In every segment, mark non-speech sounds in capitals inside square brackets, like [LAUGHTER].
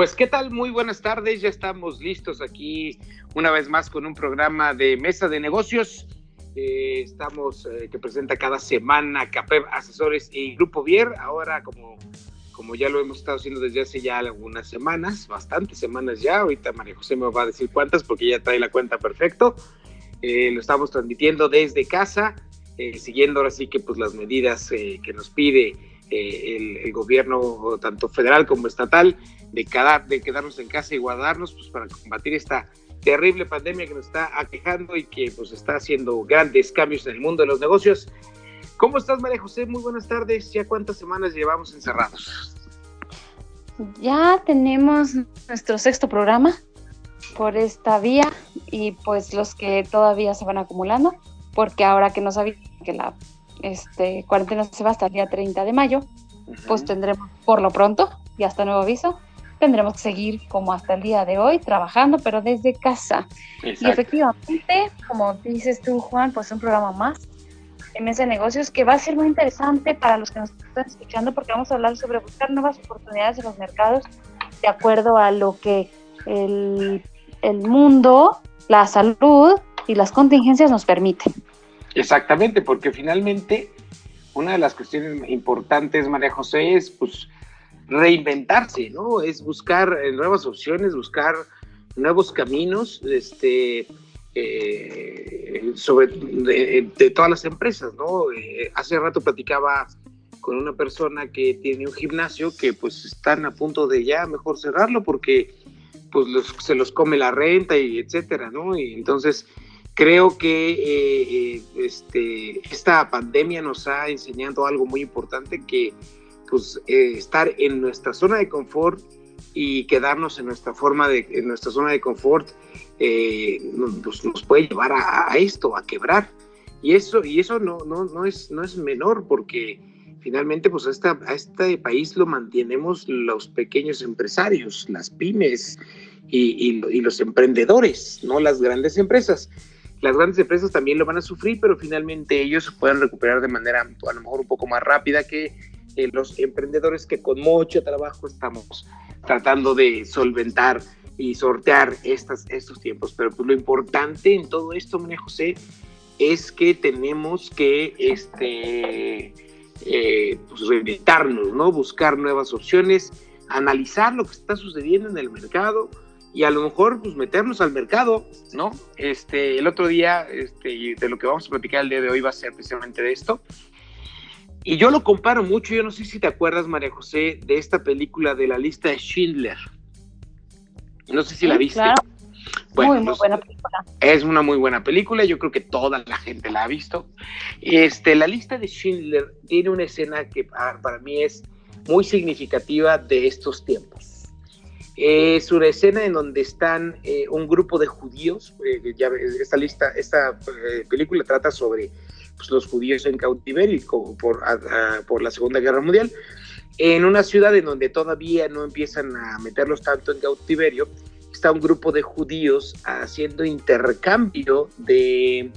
Pues qué tal, muy buenas tardes, ya estamos listos aquí una vez más con un programa de Mesa de Negocios. Eh, estamos, eh, que presenta cada semana CAPEB Asesores y Grupo Vier, ahora como, como ya lo hemos estado haciendo desde hace ya algunas semanas, bastantes semanas ya, ahorita María José me va a decir cuántas porque ya trae la cuenta perfecto. Eh, lo estamos transmitiendo desde casa, siguiendo ahora sí que pues las medidas que nos pide el, el, gobierno tanto federal como estatal de, de quedarnos en casa y guardarnos pues, para combatir esta terrible pandemia que nos está aquejando y que pues está haciendo grandes cambios en el mundo de los negocios. ¿Cómo estás, María José? Muy buenas tardes. ¿Ya cuántas semanas llevamos encerrados? Ya tenemos nuestro sexto programa por esta vía y pues los que todavía se van acumulando, porque ahora que no sabía que la este, cuarentena se va hasta el día 30 de mayo, pues tendremos por lo pronto, y hasta nuevo aviso, tendremos que seguir como hasta el día de hoy trabajando, pero desde casa. Y efectivamente, como dices tú, Juan, pues un programa más en ese negocios que va a ser muy interesante para los que nos están escuchando porque vamos a hablar sobre buscar nuevas oportunidades en los mercados de acuerdo a lo que el, el mundo, la salud y las contingencias nos permiten. Exactamente, porque finalmente una de las cuestiones importantes, María José, es pues reinventarse, ¿no? Es buscar eh, nuevas opciones, buscar nuevos caminos, este, eh, sobre de, todas las empresas, ¿no? Eh, hace rato platicaba con una persona que tiene un gimnasio que pues están a punto de ya mejor cerrarlo porque pues se los come la renta y etcétera, ¿no? Y entonces creo que este, esta pandemia nos ha enseñado algo muy importante que pues eh, estar en nuestra zona de confort y quedarnos en nuestra forma de, en nuestra zona de confort, eh, pues, nos puede llevar a, esto, a quebrar. Y eso, y eso no, no, no, es, no es menor porque finalmente pues a, esta, a este país lo mantenemos los pequeños empresarios, las pymes y, y, los emprendedores, no las grandes empresas. Las grandes empresas también lo van a sufrir, pero finalmente ellos se pueden recuperar de manera a lo mejor un poco más rápida que eh, los emprendedores que con mucho trabajo estamos tratando de solventar y sortear estas, estos tiempos. Pero pues, lo importante en todo esto, María José, es que tenemos que este, eh, pues, ¿no? buscar nuevas opciones, analizar lo que está sucediendo en el mercado y a lo mejor pues meternos al mercado, ¿no? Este, el otro día, este, de lo que vamos a platicar el día de hoy va a ser precisamente de esto. Y yo lo comparo mucho, yo no sé si te acuerdas, María José, de esta película de la lista de Schindler. No sé si la viste. Bueno, muy, muy buena película. Es una muy buena película, yo creo que toda la gente la ha visto. Este, la lista de Schindler tiene una escena que para mí es muy significativa de estos tiempos. Es una escena en donde están eh, un grupo de judíos. Eh, ya, esta lista, esta eh, película trata sobre pues, los judíos en cautiverio por, por la Segunda Guerra Mundial. En una ciudad en donde todavía no empiezan a meterlos tanto en cautiverio, está un grupo de judíos haciendo intercambio de,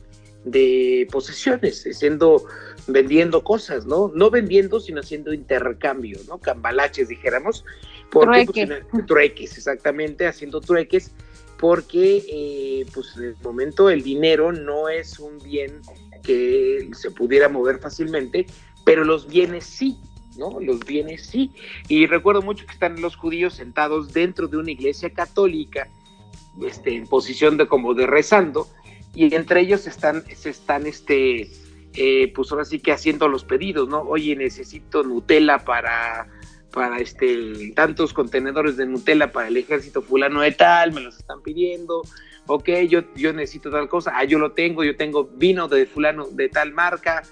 de posesiones, haciendo, vendiendo cosas, ¿no? No vendiendo, sino haciendo intercambio, ¿no? Cambalaches, dijéramos. Porque, pues, trueques, exactamente, haciendo trueques, porque eh, pues en el momento el dinero no es un bien que se pudiera mover fácilmente, pero los bienes sí, ¿no? Los bienes sí. Y recuerdo mucho que están los judíos sentados dentro de una iglesia católica, este, en posición de como de rezando, y entre ellos están, se están, este, eh, pues ahora sí que haciendo los pedidos, ¿no? Oye, necesito Nutella para para este tantos contenedores de Nutella para el ejército fulano de tal, me los están pidiendo, ok, yo, yo necesito tal cosa, ah, yo lo tengo, yo tengo vino de fulano de tal marca,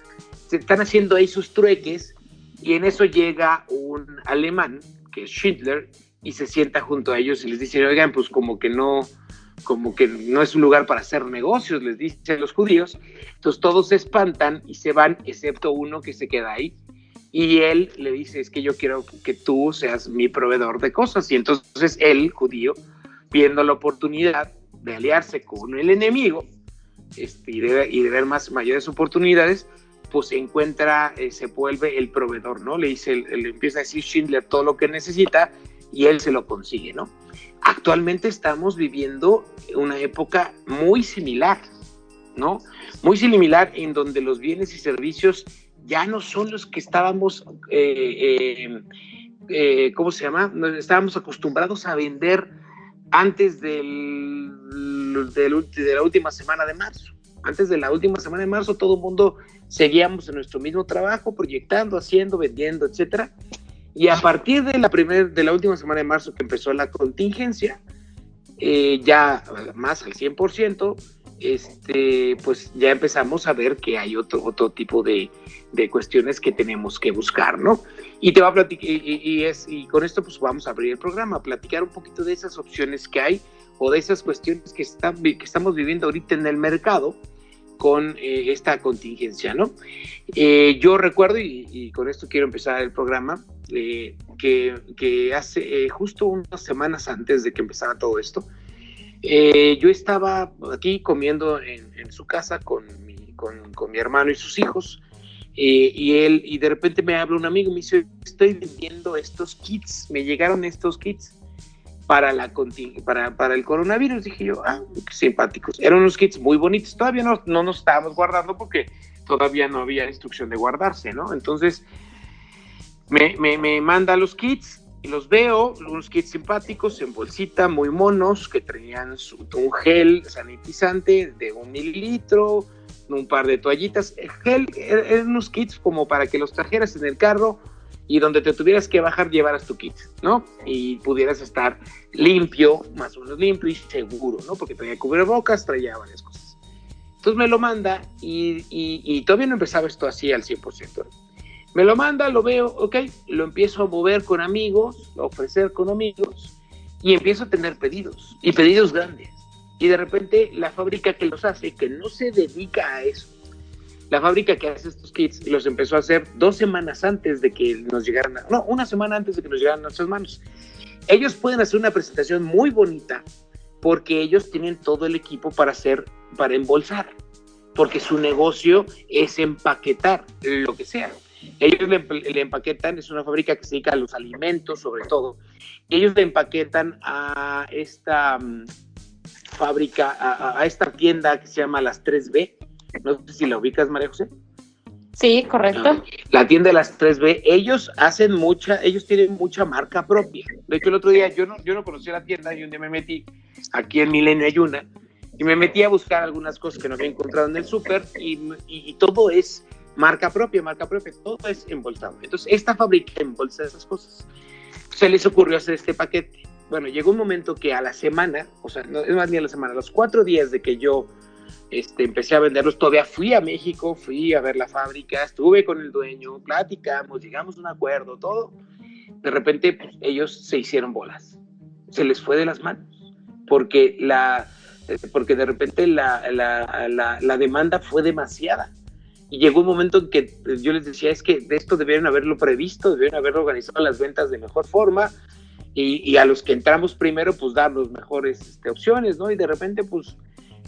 se están haciendo ahí sus trueques y en eso llega un alemán, que es Schindler, y se sienta junto a ellos y les dice, oigan, pues como que no, como que no es un lugar para hacer negocios, les dicen los judíos. Entonces todos se espantan y se van, excepto uno que se queda ahí. Y él le dice, es que yo quiero que tú seas mi proveedor de cosas. Y entonces él, judío, viendo la oportunidad de aliarse con el enemigo este, y, de, y de ver más mayores oportunidades, pues encuentra, eh, se vuelve el proveedor, ¿no? Le dice, le empieza a decir Schindler todo lo que necesita y él se lo consigue, ¿no? Actualmente estamos viviendo una época muy similar, ¿no? Muy similar en donde los bienes y servicios ya no son los que estábamos, eh, eh, eh, ¿cómo se llama? Estábamos acostumbrados a vender antes del, de la última semana de marzo. Antes de la última semana de marzo, todo el mundo seguíamos en nuestro mismo trabajo, proyectando, haciendo, vendiendo, etcétera. Y a partir de la, primer, de la última semana de marzo que empezó la contingencia, eh, ya más al 100%, este, pues ya empezamos a ver que hay otro, otro tipo de, de cuestiones que tenemos que buscar, ¿no? Y te va a platicar, y, es, y con esto pues vamos a abrir el programa, platicar un poquito de esas opciones que hay o de esas cuestiones que, están, que estamos viviendo ahorita en el mercado con eh, esta contingencia, ¿no? Eh, yo recuerdo, y, con esto quiero empezar el programa, eh, que, hace justo unas semanas antes de que empezara todo esto, yo estaba aquí comiendo en, su casa con mi, con, mi, hermano y sus hijos, y él, y de repente me habla un amigo me dice, estoy vendiendo estos kits, me llegaron estos kits para, la, para, para el coronavirus. Dije yo, ah, qué simpáticos. Eran unos kits muy bonitos. Todavía no, no nos estábamos guardando porque todavía no había instrucción de guardarse, ¿no? Entonces, me, me, me manda los kits y los veo, unos kits simpáticos en bolsita, muy monos, que tenían un gel sanitizante de un mililitro, un par de toallitas. El gel, er, eran unos kits como para que los trajeras en el carro y donde te tuvieras que bajar llevaras tu kit, ¿no? Y pudieras estar limpio, más o menos limpio y seguro, ¿no? Porque traía cubrebocas, traía varias cosas. Entonces me lo manda y, y, todavía no empezaba esto así al 100%. Me lo manda, lo veo, ok, lo empiezo a mover con amigos, a ofrecer con amigos y empiezo a tener pedidos y pedidos grandes. Y de repente la fábrica que los hace, que no se dedica a eso, la fábrica que hace estos kits los empezó a hacer dos semanas antes de que nos llegaran, no, una semana antes de que nos llegaran a nuestras manos. Ellos pueden hacer una presentación muy bonita porque ellos tienen todo el equipo para hacer, para embolsar, porque su negocio es empaquetar lo que sea. Ellos le, empaquetan, es una fábrica que se dedica a los alimentos sobre todo, ellos le empaquetan a esta mm, fábrica, a, a, esta tienda que se llama las 3B, no sé si la ubicas, María José. Sí, correcto. Ah, la tienda de las 3B, ellos hacen mucha, ellos tienen mucha marca propia. De hecho, el otro día yo no, yo no conocía la tienda y un día me metí aquí en Milenio Ayuna y me metí a buscar algunas cosas que no había encontrado en el súper y, todo es marca propia, marca propia, todo es embolsado. Entonces, esta fábrica embolsa esas cosas. Se les ocurrió hacer este paquete. Bueno, llegó un momento que a la semana, o sea, no es más ni a la semana, los cuatro días de que yo este, empecé a venderlos, todavía fui a México, fui a ver la fábrica, estuve con el dueño, platicamos, llegamos a un acuerdo, todo. De repente pues, ellos se hicieron bolas, se les fue de las manos, porque, la, porque de repente la, la, la, demanda fue demasiada. Y llegó un momento en que yo les decía, es que de esto debieron haberlo previsto, debieron haber organizado las ventas de mejor forma, y, a los que entramos primero, pues dar las mejores este, opciones, ¿no? Y de repente, pues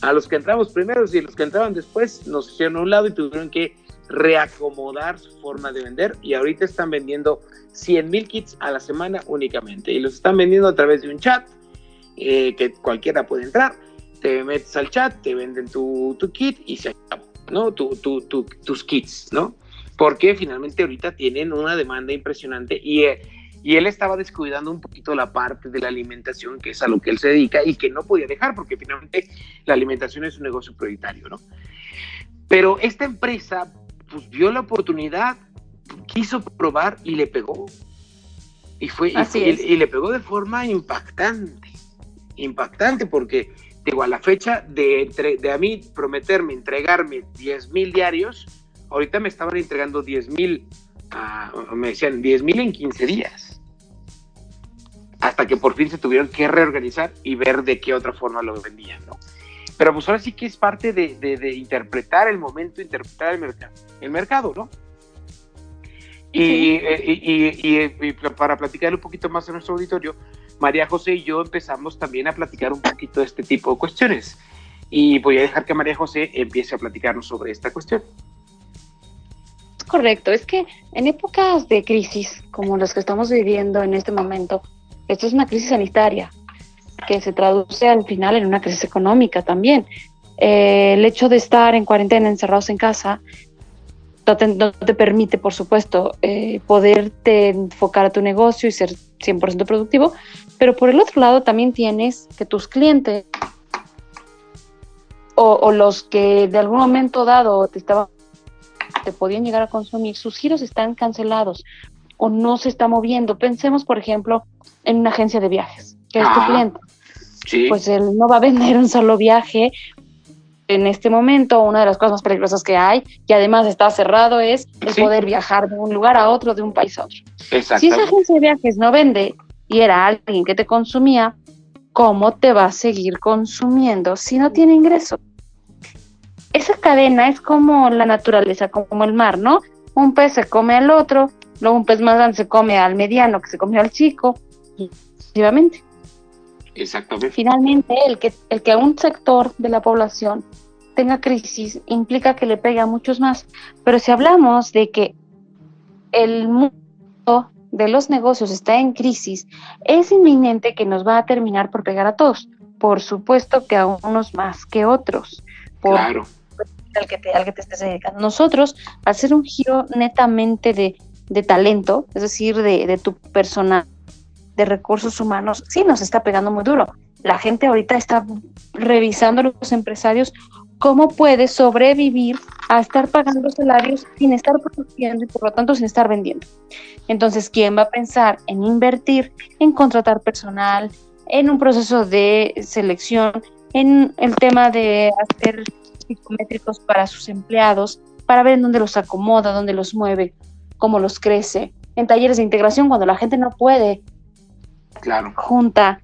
a los que entramos primero y los que entraban después nos hicieron a un lado y tuvieron que reacomodar su forma de vender y ahorita están vendiendo 100 mil kits a la semana únicamente y los están vendiendo a través de un chat eh, que cualquiera puede entrar, te metes al chat, te venden tu, tu kit y se acabó, ¿no? Tu, tu, tus kits, ¿no? Porque finalmente ahorita tienen una demanda impresionante y... Eh, y él estaba descuidando un poquito la parte de la alimentación, que es a lo que él se dedica y que no podía dejar, porque finalmente la alimentación es un negocio prioritario, ¿no? Pero esta empresa, pues vio la oportunidad, quiso probar y le pegó. Y fue, y, le pegó de forma impactante, impactante, porque digo, a la fecha de, de a mí prometerme entregarme 10 mil diarios, ahorita me estaban entregando 10 mil, ah, me decían 10 mil en 15 días. Hasta que por fin se tuvieron que reorganizar y ver de qué otra forma lo vendían, ¿no? Pero pues ahora sí que es parte de, interpretar el momento, interpretar el, mercado el mercado, ¿no? Y, y, para platicar un poquito más en nuestro auditorio, María José y yo empezamos también a platicar un poquito de este tipo de cuestiones. Y voy a dejar que María José empiece a platicarnos sobre esta cuestión. Correcto, es que en épocas de crisis como las que estamos viviendo en este momento, esto es una crisis sanitaria que se traduce al final en una crisis económica también. Eh, el hecho de estar en cuarentena, encerrados en casa, no te, permite, por supuesto, eh, poderte enfocar a tu negocio y ser 100% productivo, pero por el otro lado también tienes que tus clientes o, los que de algún momento dado te estaban te podían llegar a consumir, sus giros están cancelados o no se está moviendo. Pensemos, por ejemplo, en una agencia de viajes, que es tu cliente. Pues él no va a vender un solo viaje. En este momento, una de las cosas más peligrosas que hay, que además está cerrado, es el poder viajar de un lugar a otro, de un país a otro. Si esa agencia de viajes no vende y era alguien que te consumía, ¿cómo te va a seguir consumiendo si no tiene ingreso? Esa cadena es como la naturaleza, como el mar, ¿no? Un pez se come al otro, luego un pez más grande se come al mediano, que se come al chico, y efectivamente. Exactamente. Finalmente, el que, el que un sector de la población tenga crisis implica que le pegue a muchos más. Pero si hablamos de que el mundo de los negocios está en crisis, es inminente que nos va a terminar por pegar a todos. Por supuesto que a unos más que otros. claro. Al que, te, al que te estés dedicando. Nosotros, al hacer un giro netamente de, de talento, es decir, de, de tu personal, de recursos humanos, sí nos está pegando muy duro. La gente ahorita está revisando a los empresarios cómo puede sobrevivir a estar pagando salarios sin estar produciendo y por lo tanto sin estar vendiendo. Entonces, ¿quién va a pensar en invertir, en contratar personal, en un proceso de selección, en el tema de hacer psicométricos para sus empleados, para ver en dónde los acomoda, dónde los mueve, cómo los crece, en talleres de integración cuando la gente no puede claro. junta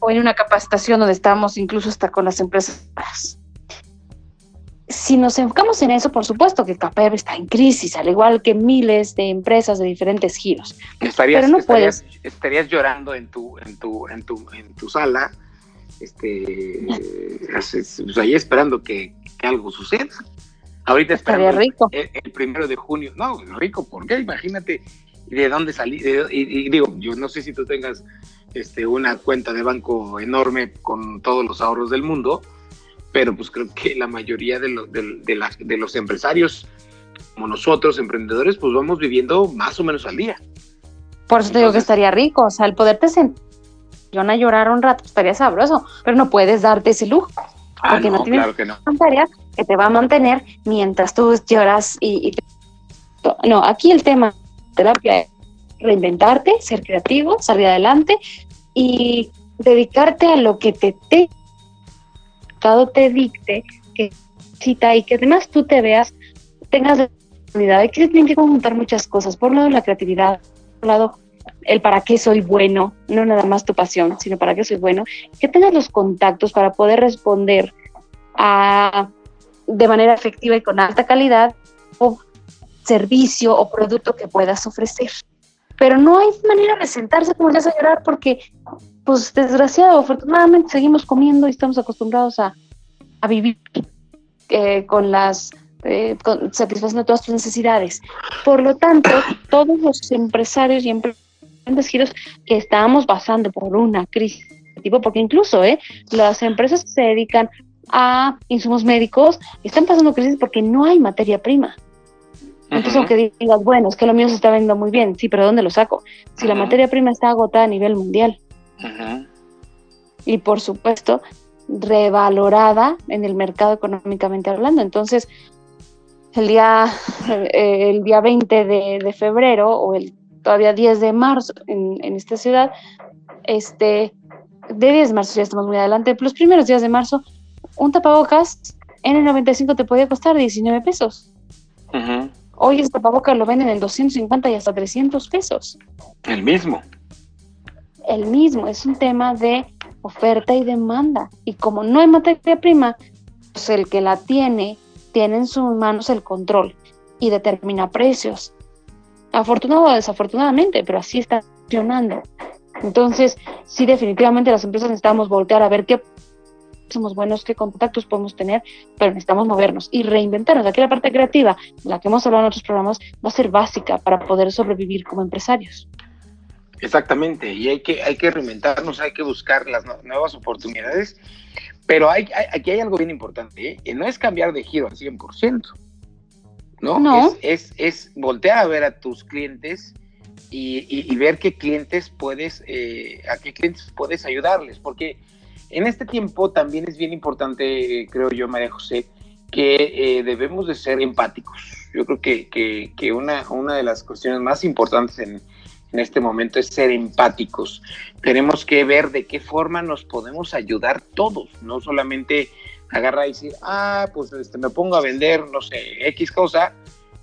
o en una capacitación donde estamos incluso hasta con las empresas. Si nos enfocamos en eso, por supuesto que CAPEB está en crisis, al igual que miles de empresas de diferentes giros. Estarías, Pero no estarías, estarías llorando en tu, en tu, en tu, en tu sala, este, pues ahí esperando que, algo suceda. Ahorita esperando rico. El, primero de junio. No, rico, ¿por qué? De dónde salí. y, digo, yo no sé si tú tengas este, una cuenta de banco enorme con todos los ahorros del mundo, pero pues creo que la mayoría de, de, los empresarios, como nosotros, emprendedores, pues vamos viviendo más o menos al día. Por eso te digo que estaría rico, o sea, el poderte sentar a llorar un rato estaría sabroso, pero no puedes darte ese lujo. Ah, porque no, tienes claro que no. que te va a mantener mientras tú lloras y, y... No, aquí el tema terapia reinventarte, ser creativo, salir adelante y dedicarte a lo que te, te, te dicte, que cita y que además tú te veas, tengas la oportunidad. de que tienen que conjuntar muchas cosas. Por un lado, la creatividad, por un lado, el para qué soy bueno, no nada más tu pasión, sino para qué soy bueno. Que tengas los contactos para poder responder a, de manera efectiva y con alta calidad servicio o producto que puedas ofrecer. Pero no hay manera de sentarse como ya a llorar porque, pues desgraciado, afortunadamente seguimos comiendo y estamos acostumbrados a, a vivir eh, con las eh, satisfaciendo todas tus necesidades. Por lo tanto, todos los empresarios y empresarios giros que estábamos pasando por una crisis tipo, porque incluso eh, las empresas que se dedican a insumos médicos están pasando crisis porque no hay materia prima. Entonces, aunque digas, bueno, es que lo mío se está vendiendo muy bien, sí, pero ¿dónde lo saco? Si la materia prima está agotada a nivel mundial. Y por supuesto, revalorada en el mercado económicamente hablando. Entonces, el día, eh, el día 20 de, febrero o el todavía 10 de marzo en, en, esta ciudad, este, de 10 de marzo ya estamos muy adelante, los primeros días de marzo, un tapabocas en el 95 te podía costar 19 pesos. Hoy este tapabocas lo venden en 250 y hasta 300 pesos. El mismo. El mismo, es un tema de oferta y demanda. Y como no hay materia prima, pues el que la tiene, tiene en sus manos el control y determina precios. Afortunado o desafortunadamente, pero así está funcionando. Entonces, sí, definitivamente las empresas necesitamos voltear a ver qué somos buenos, qué contactos podemos tener, pero necesitamos movernos y reinventarnos. Aquí la parte creativa, la que hemos hablado en otros programas, va a ser básica para poder sobrevivir como empresarios. Exactamente, y hay que, hay que reinventarnos, hay que buscar las nuevas oportunidades, pero hay, aquí hay algo bien importante, ¿eh? y no es cambiar de giro al 100%, ¿no? no. Es, es, voltear a ver a tus clientes y, ver qué clientes puedes, eh, a qué clientes puedes ayudarles, porque en este tiempo también es bien importante, creo yo, María José, que eh, debemos de ser empáticos. Yo creo que, que, una, una de las cuestiones más importantes en, en este momento es ser empáticos. Tenemos que ver de qué forma nos podemos ayudar todos, no solamente agarrar y decir, ah, pues este, me pongo a vender, no sé, X cosa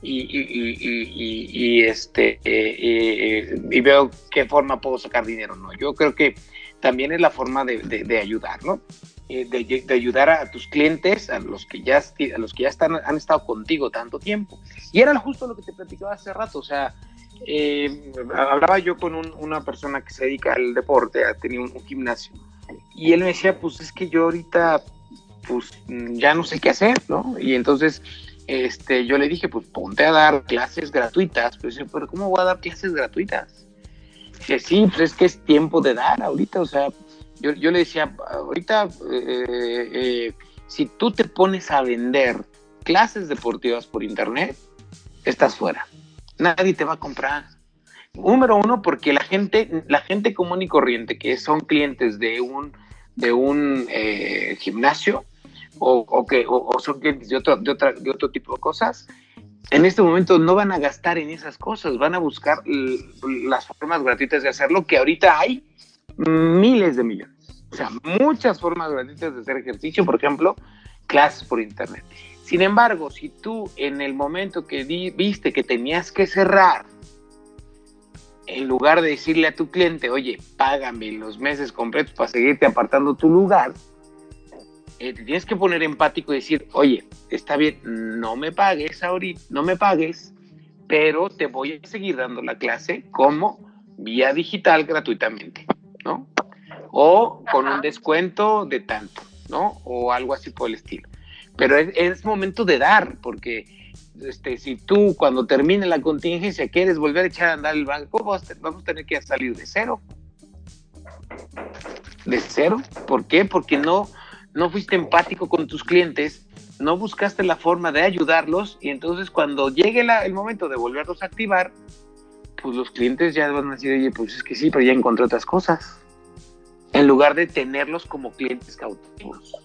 y, y, y, y este, eh, eh, y veo qué forma puedo sacar dinero, ¿no? Yo creo que también es la forma de, ayudar, ¿no? Eh, de, ayudar a tus clientes, a los que ya, a los que ya están, han estado contigo tanto tiempo. Y era justo lo que te platicaba hace rato, o sea, eh, hablaba yo con una persona que se dedica al deporte, tenía un, un, gimnasio, y él me decía, pues es que yo ahorita, pues ya no sé qué hacer, ¿no? Y entonces, este, yo le dije, pues ponte a dar clases gratuitas, pues, pero ¿cómo voy a dar clases gratuitas? Sí, pues es que es tiempo de dar ahorita, o sea, yo, yo le decía, ahorita, eh, eh, si tú te pones a vender clases deportivas por internet, estás fuera. Nadie te va a comprar. Número uno, porque la gente, la gente común y corriente, que son clientes de un, de un eh, gimnasio, o, que, o, son clientes de otro, de, otra, de otro tipo de cosas, en este momento no van a gastar en esas cosas, van a buscar las formas gratuitas de hacerlo, que ahorita hay miles de millones. O sea, muchas formas gratuitas de hacer ejercicio, por ejemplo, clases por internet. Sin embargo, si tú en el momento que viste que tenías que cerrar, en lugar de decirle a tu cliente, oye, págame los meses completos para seguirte apartando tu lugar, eh, te tienes que poner empático y decir, oye, está bien, no me pagues ahorita, no me pagues, pero te voy a seguir dando la clase como vía digital gratuitamente, ¿no? O con un descuento de tanto, ¿no? O algo así por el estilo. Pero es, momento de dar, porque este, si tú cuando termine la contingencia quieres volver a echar a andar el banco, vamos a tener que salir de cero. De cero. ¿Por qué? Porque no, no fuiste empático con tus clientes, no buscaste la forma de ayudarlos y entonces cuando llegue el momento de volverlos a activar, pues los clientes ya van a decir, oye, pues es que sí, pero ya encontré otras cosas. En lugar de tenerlos como clientes cautivos,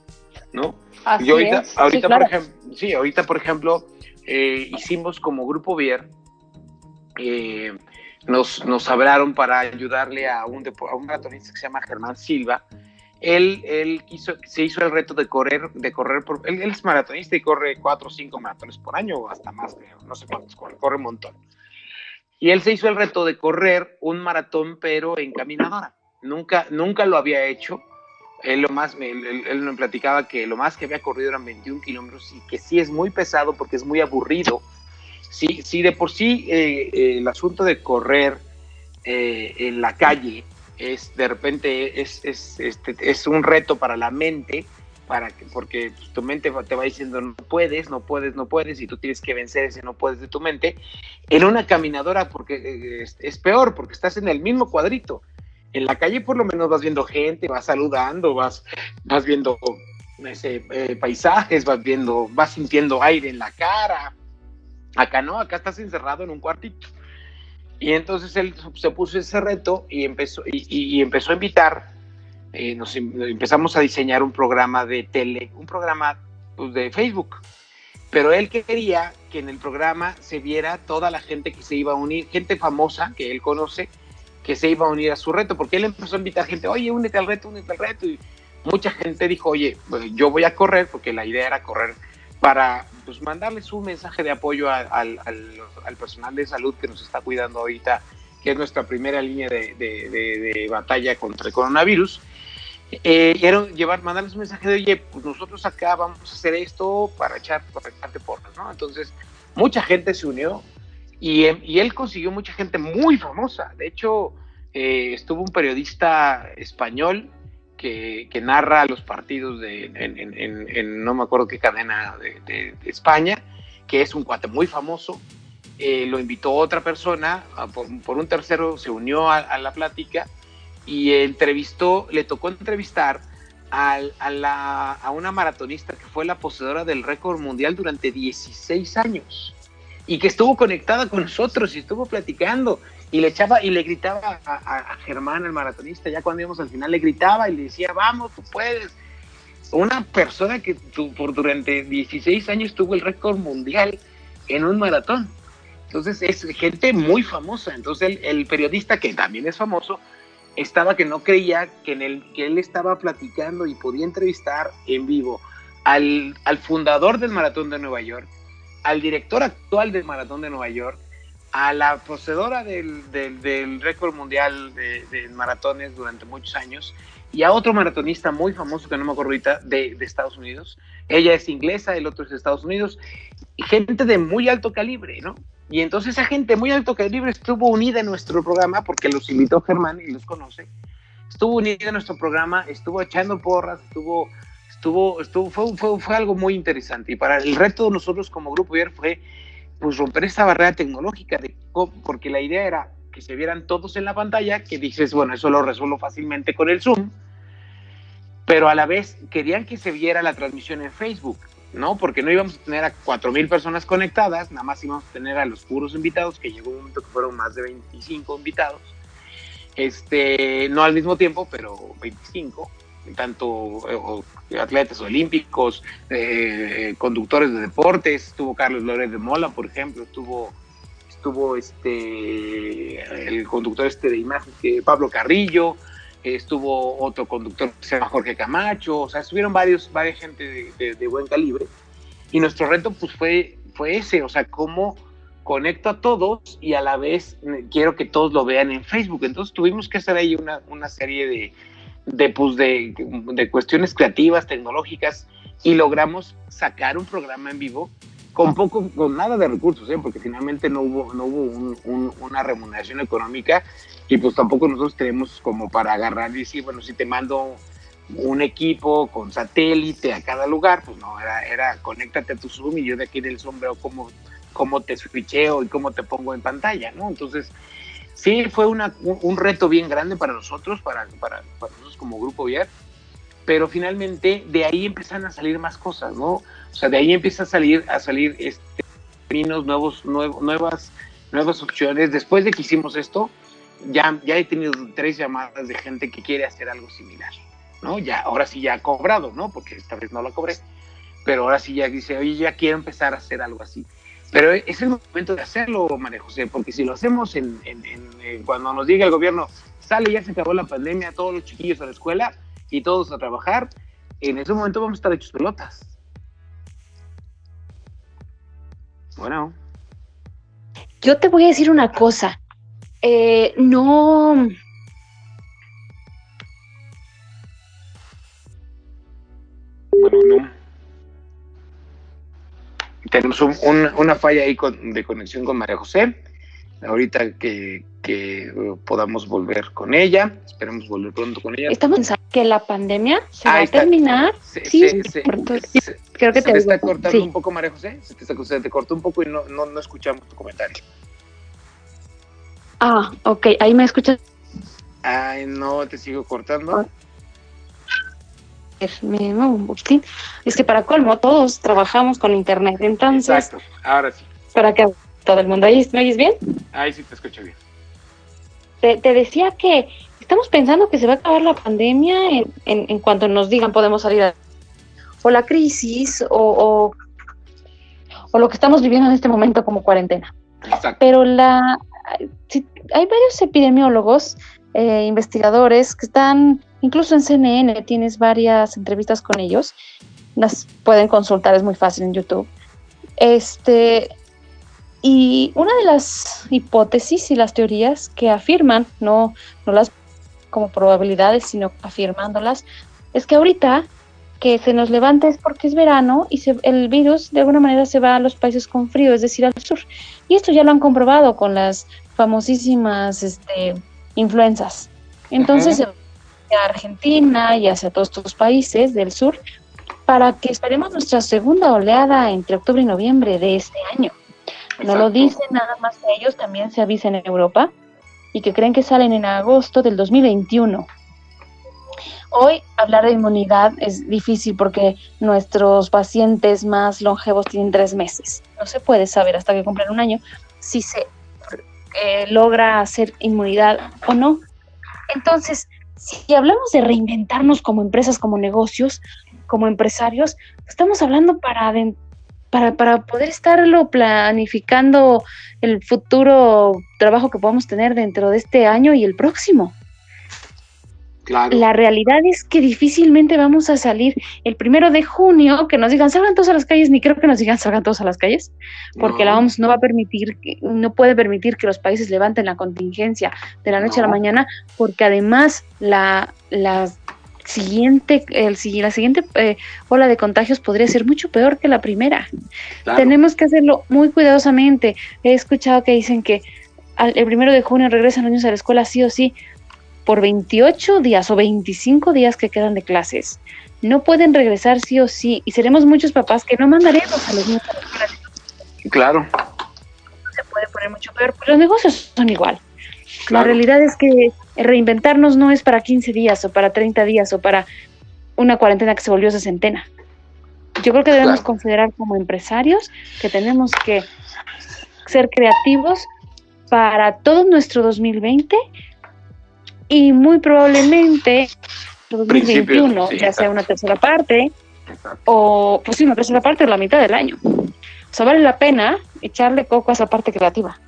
¿no? Así ahorita, ahorita por ejemplo, sí, ahorita, por ejemplo, eh, hicimos como Grupo Vier, eh, nos, nos hablaron para ayudarle a un, a un maratonista que se llama Germán Silva, él, él se hizo el reto de correr, de correr por, él, es maratonista y corre cuatro o cinco maratones por año o hasta más, no sé cuántos, corre, corre un montón. Y él se hizo el reto de correr un maratón, pero en caminadora. Nunca, nunca lo había hecho. Él, lo más, él, me platicaba que lo más que había corrido eran 21 kilómetros y que sí es muy pesado porque es muy aburrido. Sí, sí de por sí eh, eh, el asunto de correr eh, en la calle es de repente es, es, este, es un reto para la mente, para que, porque pues, tu mente te va diciendo no puedes, no puedes, no puedes, y tú tienes que vencer ese no puedes de tu mente. En una caminadora, porque eh, es, peor, porque estás en el mismo cuadrito. En la calle por lo menos vas viendo gente, vas saludando, vas, vas viendo ese, eh, paisajes, vas viendo, vas sintiendo aire en la cara. Acá no, acá estás encerrado en un cuartito. Y entonces él se puso ese reto y empezó, y, empezó a invitar, eh, nos em, empezamos a diseñar un programa de tele, un programa pues, de Facebook. Pero él quería que en el programa se viera toda la gente que se iba a unir, gente famosa que él conoce, que se iba a unir a su reto, porque él empezó a invitar gente, oye, únete al reto, únete al reto. Y mucha gente dijo, oye, pues, yo voy a correr, porque la idea era correr para pues, mandarles un mensaje de apoyo al, personal de salud que nos está cuidando ahorita, que es nuestra primera línea de, batalla contra el coronavirus. Eh, quiero llevar, mandarles un mensaje de, oye, pues nosotros acá vamos a hacer esto para echar, para echarte porras, ¿no? Entonces, mucha gente se unió y, él consiguió mucha gente muy famosa. De hecho, eh, estuvo un periodista español que, narra los partidos de, en, no me acuerdo qué cadena de, España, que es un cuate muy famoso. Eh, lo invitó otra persona, por, un tercero se unió a, la plática y entrevistó, le tocó entrevistar a, la, a una maratonista que fue la poseedora del récord mundial durante 16 años y que estuvo conectada con nosotros y estuvo platicando y le echaba y le gritaba a, Germán, el maratonista, ya cuando íbamos al final le gritaba y le decía, vamos, tú puedes. Una persona que por durante 16 años tuvo el récord mundial en un maratón. Entonces es gente muy famosa. Entonces el, periodista, que también es famoso, estaba que no creía que, en el, que él estaba platicando y podía entrevistar en vivo al, al fundador del Maratón de Nueva York, al director actual del Maratón de Nueva York, a la poseedora del, del, récord mundial de, maratones durante muchos años y a otro maratonista muy famoso que no me acuerdo ahorita de, de, Estados Unidos. Ella es inglesa, el otro es de Estados Unidos. Gente de muy alto calibre, ¿no? Y entonces esa gente muy alto calibre estuvo unida en nuestro programa porque los invitó Germán y los conoce. Estuvo unida en nuestro programa, estuvo echando porras, estuvo, estuvo, estuvo fue, fue, fue algo muy interesante. Y para el reto de nosotros como grupo ayer fue pues romper esa barrera tecnológica, de, porque la idea era que se vieran todos en la pantalla, que dices, bueno, eso lo resuelvo fácilmente con el Zoom, pero a la vez querían que se viera la transmisión en Facebook, ¿no? Porque no íbamos a tener a 4.000 personas conectadas, nada más íbamos a tener a los puros invitados, que llegó un momento que fueron más de 25 invitados, este, no al mismo tiempo, pero 25, tanto eh, atletas olímpicos, eh, conductores de deportes, estuvo Carlos Lórez de Mola, por ejemplo, estuvo, estuvo este, el conductor este de imagen, Pablo Carrillo, estuvo otro conductor que se llama Jorge Camacho, o sea, estuvieron varios, varias gente de, buen calibre, y nuestro reto pues fue, fue ese, o sea, cómo conecto a todos y a la vez quiero que todos lo vean en Facebook. Entonces tuvimos que hacer ahí una, una serie de, de, pues, de, de, cuestiones creativas, tecnológicas, y logramos sacar un programa en vivo con poco, con nada de recursos, ¿eh? porque finalmente no hubo, no hubo una remuneración económica y pues tampoco nosotros tenemos como para agarrar y decir, bueno, si te mando un equipo con satélite a cada lugar, pues no, era, era conéctate a tu Zoom y yo de aquí del Zoom veo cómo, cómo te switcheo y cómo te pongo en pantalla, ¿no? Entonces, sí fue una, un, reto bien grande para nosotros, para, para, nosotros como Grupo Viar, pero finalmente de ahí empiezan a salir más cosas, ¿no? O sea, de ahí empieza a salir, a salir este, nuevos, nuevas, nuevas opciones. Después de que hicimos esto, ya, ya he tenido tres llamadas de gente que quiere hacer algo similar, ¿no? Ya, ahora sí ya ha cobrado, ¿no? Porque esta vez no lo cobré, pero ahora sí ya dice, oye, ya quiero empezar a hacer algo así. Pero es el momento de hacerlo, María José, porque si lo hacemos en, cuando nos diga el gobierno, sale, ya se acabó la pandemia, todos los chiquillos a la escuela y todos a trabajar, en ese momento vamos a estar hechos pelotas. Bueno. Yo te voy a decir una cosa. Eh, no. Bueno, no tenemos una falla ahí de conexión con María José. Ahorita que, uh, podamos volver con ella, esperemos volver pronto con ella. Estamos pensando que la pandemia se va a terminar. sí, creo que te, está cortando un poco, María José. Se te, te cortó un poco y no, no, escuchamos tu comentario. Ah, ok, ahí me escuchas. Ay, no, te sigo cortando. Ah. Es que para colmo, todos trabajamos con internet, entonces. Exacto, ahora sí. Para que todo el mundo, ¿me oyes bien? Ahí sí te escucho bien. Te, decía que estamos pensando que se va a acabar la pandemia en, en, cuanto nos digan podemos salir a, o la crisis o, o, lo que estamos viviendo en este momento como cuarentena. Exacto. Pero la, hay varios epidemiólogos, eh, investigadores que están incluso en CNN tienes varias entrevistas con ellos, las pueden consultar, es muy fácil en YouTube. Este, y una de las hipótesis y las teorías que afirman, no, no las como probabilidades, sino afirmándolas, es que ahorita que se nos levanta es porque es verano y el virus de alguna manera se va a los países con frío, es decir, al sur. Y esto ya lo han comprobado con las famosísimas este, influencias. Entonces, Argentina y hacia todos estos países del sur, para que esperemos nuestra segunda oleada entre octubre y noviembre de este año. No lo dicen nada más que ellos, también se avisan en Europa y que creen que salen en agosto del 2021. Hoy hablar de inmunidad es difícil porque nuestros pacientes más longevos tienen tres meses. No se puede saber hasta que cumplan un año si se eh, logra hacer inmunidad o no. Entonces, si hablamos de reinventarnos como empresas, como negocios, como empresarios, estamos hablando para, para, para poder estarlo planificando el futuro trabajo que podamos tener dentro de este año y el próximo. La realidad es que difícilmente vamos a salir el primero de junio que nos digan salgan todos a las calles, ni creo que nos digan salgan todos a las calles, porque la OMS no va a permitir, no puede permitir que los países levanten la contingencia de la noche a la mañana, porque además la, la siguiente, el, la siguiente eh, ola de contagios podría ser mucho peor que la primera. Tenemos que hacerlo muy cuidadosamente. He escuchado que dicen que el primero de junio regresan los niños a la escuela sí o sí por 28 días o 25 días que quedan de clases. No pueden regresar sí o sí y seremos muchos papás que no mandaremos a los niños a las clases. Claro. Se puede poner mucho peor, pero los negocios son igual. La realidad es que reinventarnos no es para 15 días o para 30 días o para una cuarentena que se volvió sesentena. Yo creo que debemos considerar como empresarios que tenemos que ser creativos para todo nuestro 2020 y muy probablemente 2021 ya sea una tercera parte o pues sí, una tercera parte o la mitad del año. O sea, vale la pena echarle coco a esa parte creativa.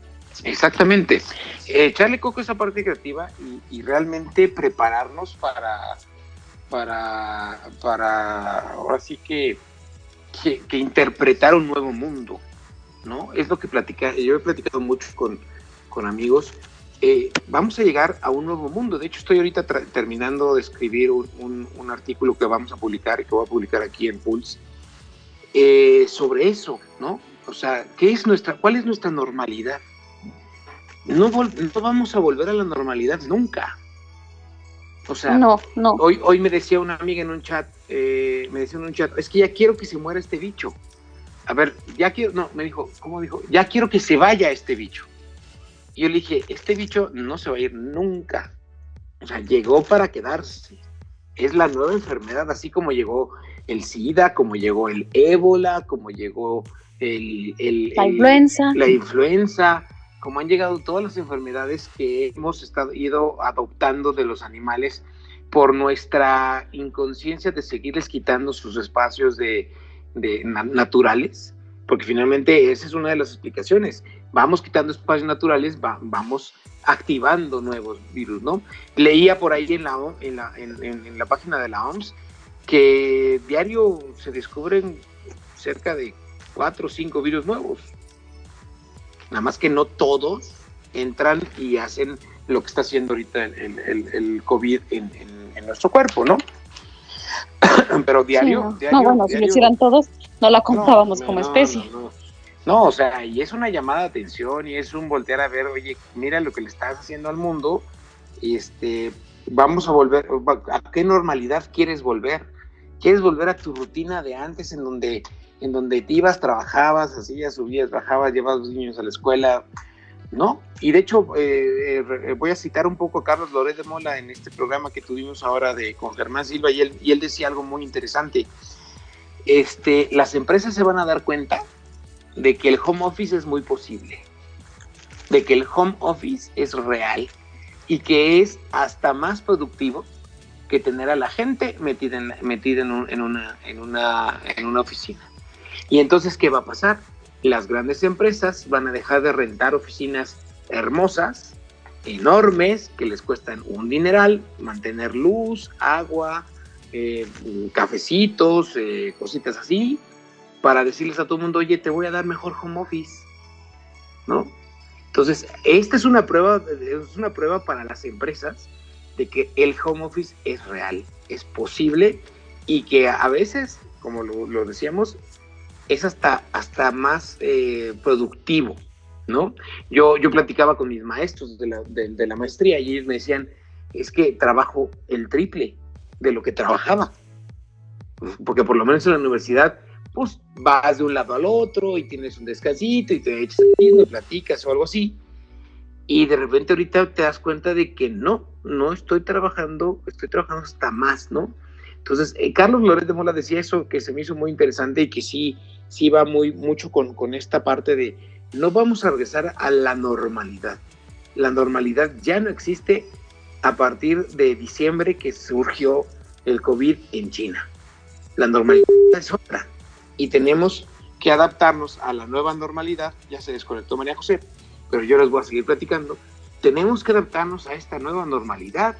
Exactamente. echarle coco a esa parte creativa y, realmente prepararnos para, para, para, ahora sí que, que, interpretar un nuevo mundo, ¿no? Es lo que platica, yo he platicado mucho con, con amigos eh, vamos a llegar a un nuevo mundo. De hecho, estoy ahorita terminando de escribir un, artículo que vamos a publicar que voy a publicar aquí en Pulse eh, sobre eso, ¿no? O sea, ¿qué es nuestra, ¿cuál es nuestra normalidad? No, no vamos a volver a la normalidad nunca. O sea, no, no. Hoy, hoy me decía una amiga en un chat, eh, me decía en un chat, es que ya quiero que se muera este bicho. A ver, ya quiero, no, me dijo, ¿cómo dijo? Ya quiero que se vaya este bicho yo le dije, este bicho no se va a ir nunca. O sea, llegó para quedarse. Es la nueva enfermedad, así como llegó el SIDA, como llegó el ébola, como llegó el, la influenza. La influenza, como han llegado todas las enfermedades que hemos estado, ido adoptando de los animales por nuestra inconsciencia de seguirles quitando sus espacios de, naturales, porque finalmente esa es una de las explicaciones vamos quitando espacios naturales, vamos activando nuevos virus, ¿no? Leía por ahí en la, en la, en, la página de la OMS que diario se descubren cerca de cuatro o cinco virus nuevos. Nada más que no todos entran y hacen lo que está haciendo ahorita el, COVID en, nuestro cuerpo, ¿no? [CLEARS THROAT] Pero diario, no. bueno, si lo hicieran todos, no la contábamos como especie. No, o sea, y es una llamada de atención y es un voltear a ver, oye, mira lo que le estás haciendo al mundo, este, vamos a volver, ¿a qué normalidad quieres volver? ¿Quieres volver a tu rutina de antes en donde, en donde te ibas, trabajabas, así ya subías, bajabas, llevabas a los niños a la escuela? ¿No? Y de hecho, eh, eh, voy a citar un poco a Carlos Loret de Mola en este programa que tuvimos ahora de, con Germán Silva y él, y él decía algo muy interesante. Este, las empresas se van a dar cuenta de que el home office es muy posible, de que el home office es real y que es hasta más productivo que tener a la gente metida en, una, en una oficina. Y entonces, ¿qué va a pasar? Las grandes empresas van a dejar de rentar oficinas hermosas, enormes, que les cuestan un dineral, mantener luz, agua, eh, cafecitos, eh, cositas así, para decirles a todo el mundo, oye, te voy a dar mejor home office, ¿no? Entonces, esta es una prueba, es una prueba para las empresas de que el home office es real, es posible y que a veces, como lo, decíamos, es hasta, hasta más eh, productivo, ¿no? Yo, yo platicaba con mis maestros de la, de la maestría y ellos me decían, es que trabajo el triple de lo que trabajaba. Porque por lo menos en la universidad, pues vas de un lado al otro y tienes un descansito y te echas y platicas o algo así. Y de repente ahorita te das cuenta de que no, no estoy trabajando, estoy trabajando hasta más, ¿no? Entonces, eh, Carlos Lórez de Mola decía eso que se me hizo muy interesante y que sí, sí va muy mucho con, con esta parte de no vamos a regresar a la normalidad. La normalidad ya no existe a partir de diciembre que surgió el COVID en China. La normalidad es otra y tenemos que adaptarnos a la nueva normalidad. Ya se desconectó María José, pero yo les voy a seguir platicando. Tenemos que adaptarnos a esta nueva normalidad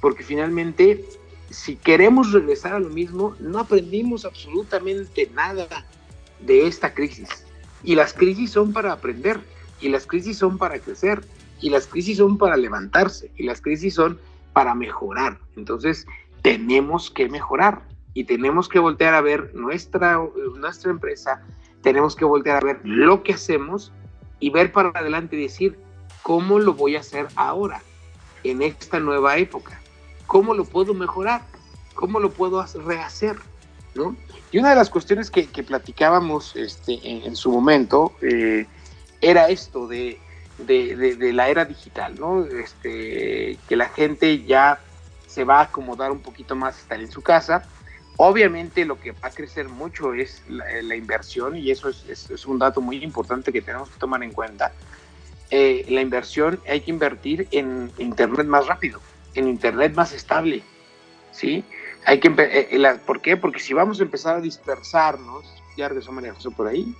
porque finalmente si queremos regresar a lo mismo, no aprendimos absolutamente nada de esta crisis. Y las crisis son para aprender, y las crisis son para crecer, y las crisis son para levantarse y las crisis son para mejorar. Entonces, tenemos que mejorar y tenemos que voltear a ver nuestra, nuestra empresa, tenemos que voltear a ver lo que hacemos y ver para adelante y decir, ¿cómo lo voy a hacer ahora, en esta nueva época? ¿Cómo lo puedo mejorar? ¿Cómo lo puedo rehacer? ¿No? Y una de las cuestiones que, platicábamos este, en, su momento eh, era esto de de, la era digital, ¿no? Este, que la gente ya se va a acomodar un poquito más estar en su casa. Obviamente lo que va a crecer mucho es la, inversión y eso es, un dato muy importante que tenemos que tomar en cuenta. Eh, la inversión hay que invertir en Internet más rápido, en Internet más estable, ¿sí? Hay que, eh, eh, ¿Por qué? Porque si vamos a empezar a dispersarnos, ya regresó María José por ahí,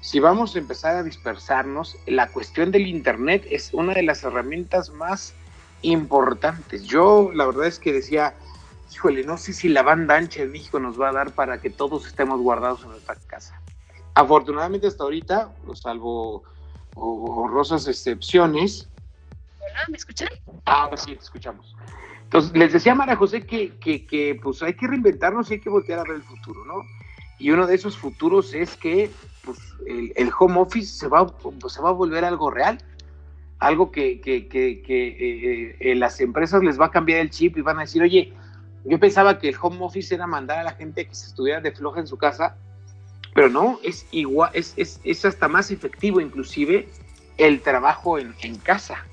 si vamos a empezar a dispersarnos, la cuestión del Internet es una de las herramientas más importantes. Yo la verdad es que decía, híjole, no sé si la banda ancha de México nos va a dar para que todos estemos guardados en nuestra casa. Afortunadamente hasta ahorita, salvo honrosas excepciones. Hola, ¿me escuchan? Ah, sí, te escuchamos. Entonces, les decía a Mara José que, que, que pues hay que reinventarnos y hay que voltear a ver el futuro, ¿no? Y uno de esos futuros es que pues, el, home office se va, pues, se va a volver algo real, algo que, que, que, eh, eh, las empresas les va a cambiar el chip y van a decir, oye, yo pensaba que el home office era mandar a la gente que se estuviera de floja en su casa, pero no, es igual, es, es, es hasta más efectivo inclusive el trabajo en, en casa.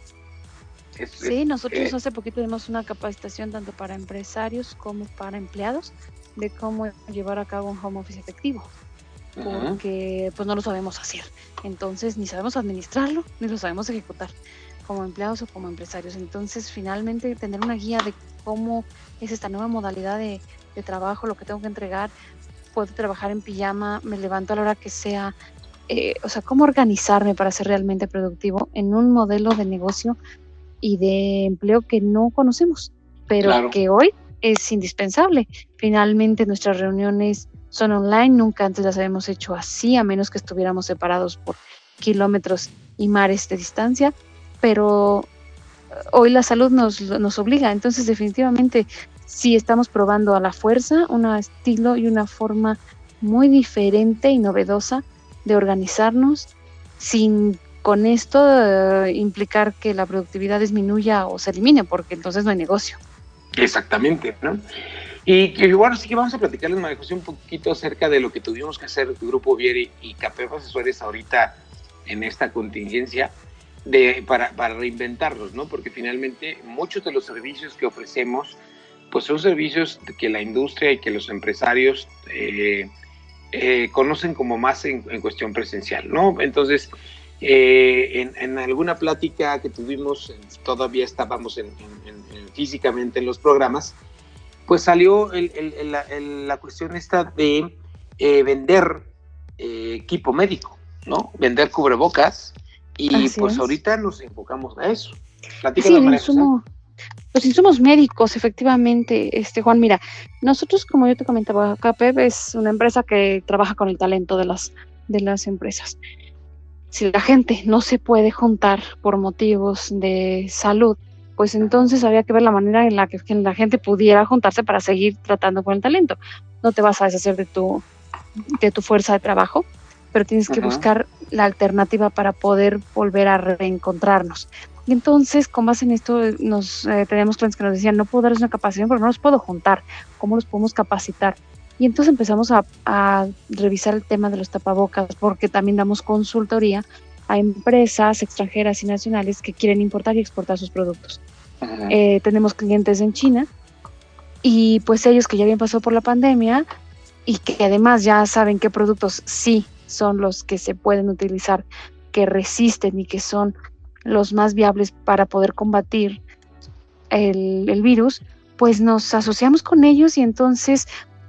sí, nosotros eh, hace poquito dimos una capacitación tanto para empresarios como para empleados de cómo llevar a cabo un home office efectivo porque pues no lo sabemos hacer. Entonces ni sabemos administrarlo, ni lo sabemos ejecutar como empleados o como empresarios. Entonces finalmente tener una guía de cómo es esta nueva modalidad de, trabajo, lo que tengo que entregar, puedo trabajar en pijama, me levanto a la hora que sea, eh, o sea, cómo organizarme para ser realmente productivo en un modelo de negocio y de empleo que no conocemos, pero que hoy es indispensable. Finalmente nuestras reuniones son online, nunca antes las habíamos hecho así, a menos que estuviéramos separados por kilómetros y mares de distancia, pero eh, hoy la salud nos, nos obliga, entonces definitivamente sí estamos probando a la fuerza un estilo y una forma muy diferente y novedosa de organizarnos sin con esto eh, implicar que la productividad disminuya o se elimine, porque entonces no hay negocio. Exactamente, ¿no? Y, bueno, sí que vamos a platicarles, María José, un poquito acerca de lo que tuvimos que hacer el Grupo Vieri y Capef Asesores ahorita en esta contingencia de, para, para reinventarlos, ¿no? Porque finalmente muchos de los servicios que ofrecemos, pues son servicios que la industria y que los empresarios eh, eh, conocen como más en, cuestión presencial, ¿no? Entonces, eh, en, alguna plática que tuvimos, todavía estábamos en, físicamente en los programas, pues salió la, cuestión esta de eh, vender eh, equipo médico, ¿no? Vender cubrebocas y pues ahorita nos enfocamos a eso. sí, en sumo, Los insumos médicos, efectivamente, este Juan, mira, nosotros, como yo te comentaba, CAPEP es una empresa que trabaja con el talento de las, de las empresas. Si la gente no se puede juntar por motivos de salud, pues entonces había que ver la manera en la que la gente pudiera juntarse para seguir tratando con el talento. No te vas a deshacer de tu, de tu fuerza de trabajo, pero tienes que buscar la alternativa para poder volver a reencontrarnos. Y entonces, con base en esto, nos eh, tenemos clientes que nos decían, no puedo darles una capacitación porque no los puedo juntar, ¿cómo los podemos capacitar? Y entonces empezamos a, a, revisar el tema de los tapabocas, porque también damos consultoría a empresas extranjeras y nacionales que quieren importar y exportar sus productos. Eh, tenemos clientes en China y pues ellos que ya habían pasado por la pandemia y que además ya saben qué productos sí son los que se pueden utilizar, que resisten y que son los más viables para poder combatir el, el virus, pues nos asociamos con ellos y entonces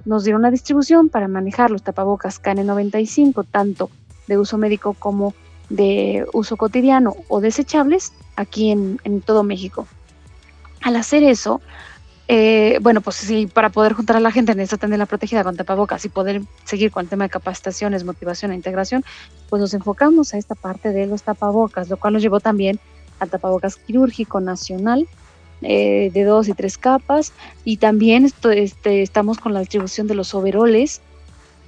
nos dieron la distribución para manejar los tapabocas KN95, tanto de uso médico como de uso cotidiano o desechables aquí en, todo México. Al hacer eso, eh, bueno, pues sí, para poder juntar a la gente en esta la protegida con tapabocas y poder seguir con el tema de capacitaciones, motivación e integración, pues nos enfocamos a esta parte de los tapabocas, lo cual nos llevó también al tapabocas quirúrgico nacional eh, de dos y tres capas y también este, estamos con la distribución de los overoles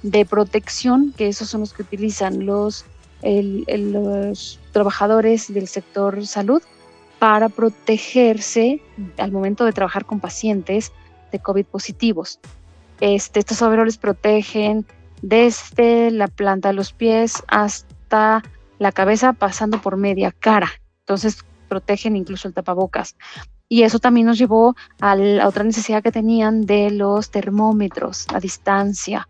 de protección, que esos son los que utilizan los, los trabajadores del sector salud para protegerse al momento de trabajar con pacientes de COVID positivos. Este, estos overoles protegen desde la planta de los pies hasta la cabeza, pasando por media cara. Entonces protegen incluso el tapabocas. Y eso también nos llevó a la otra necesidad que tenían de los termómetros a distancia.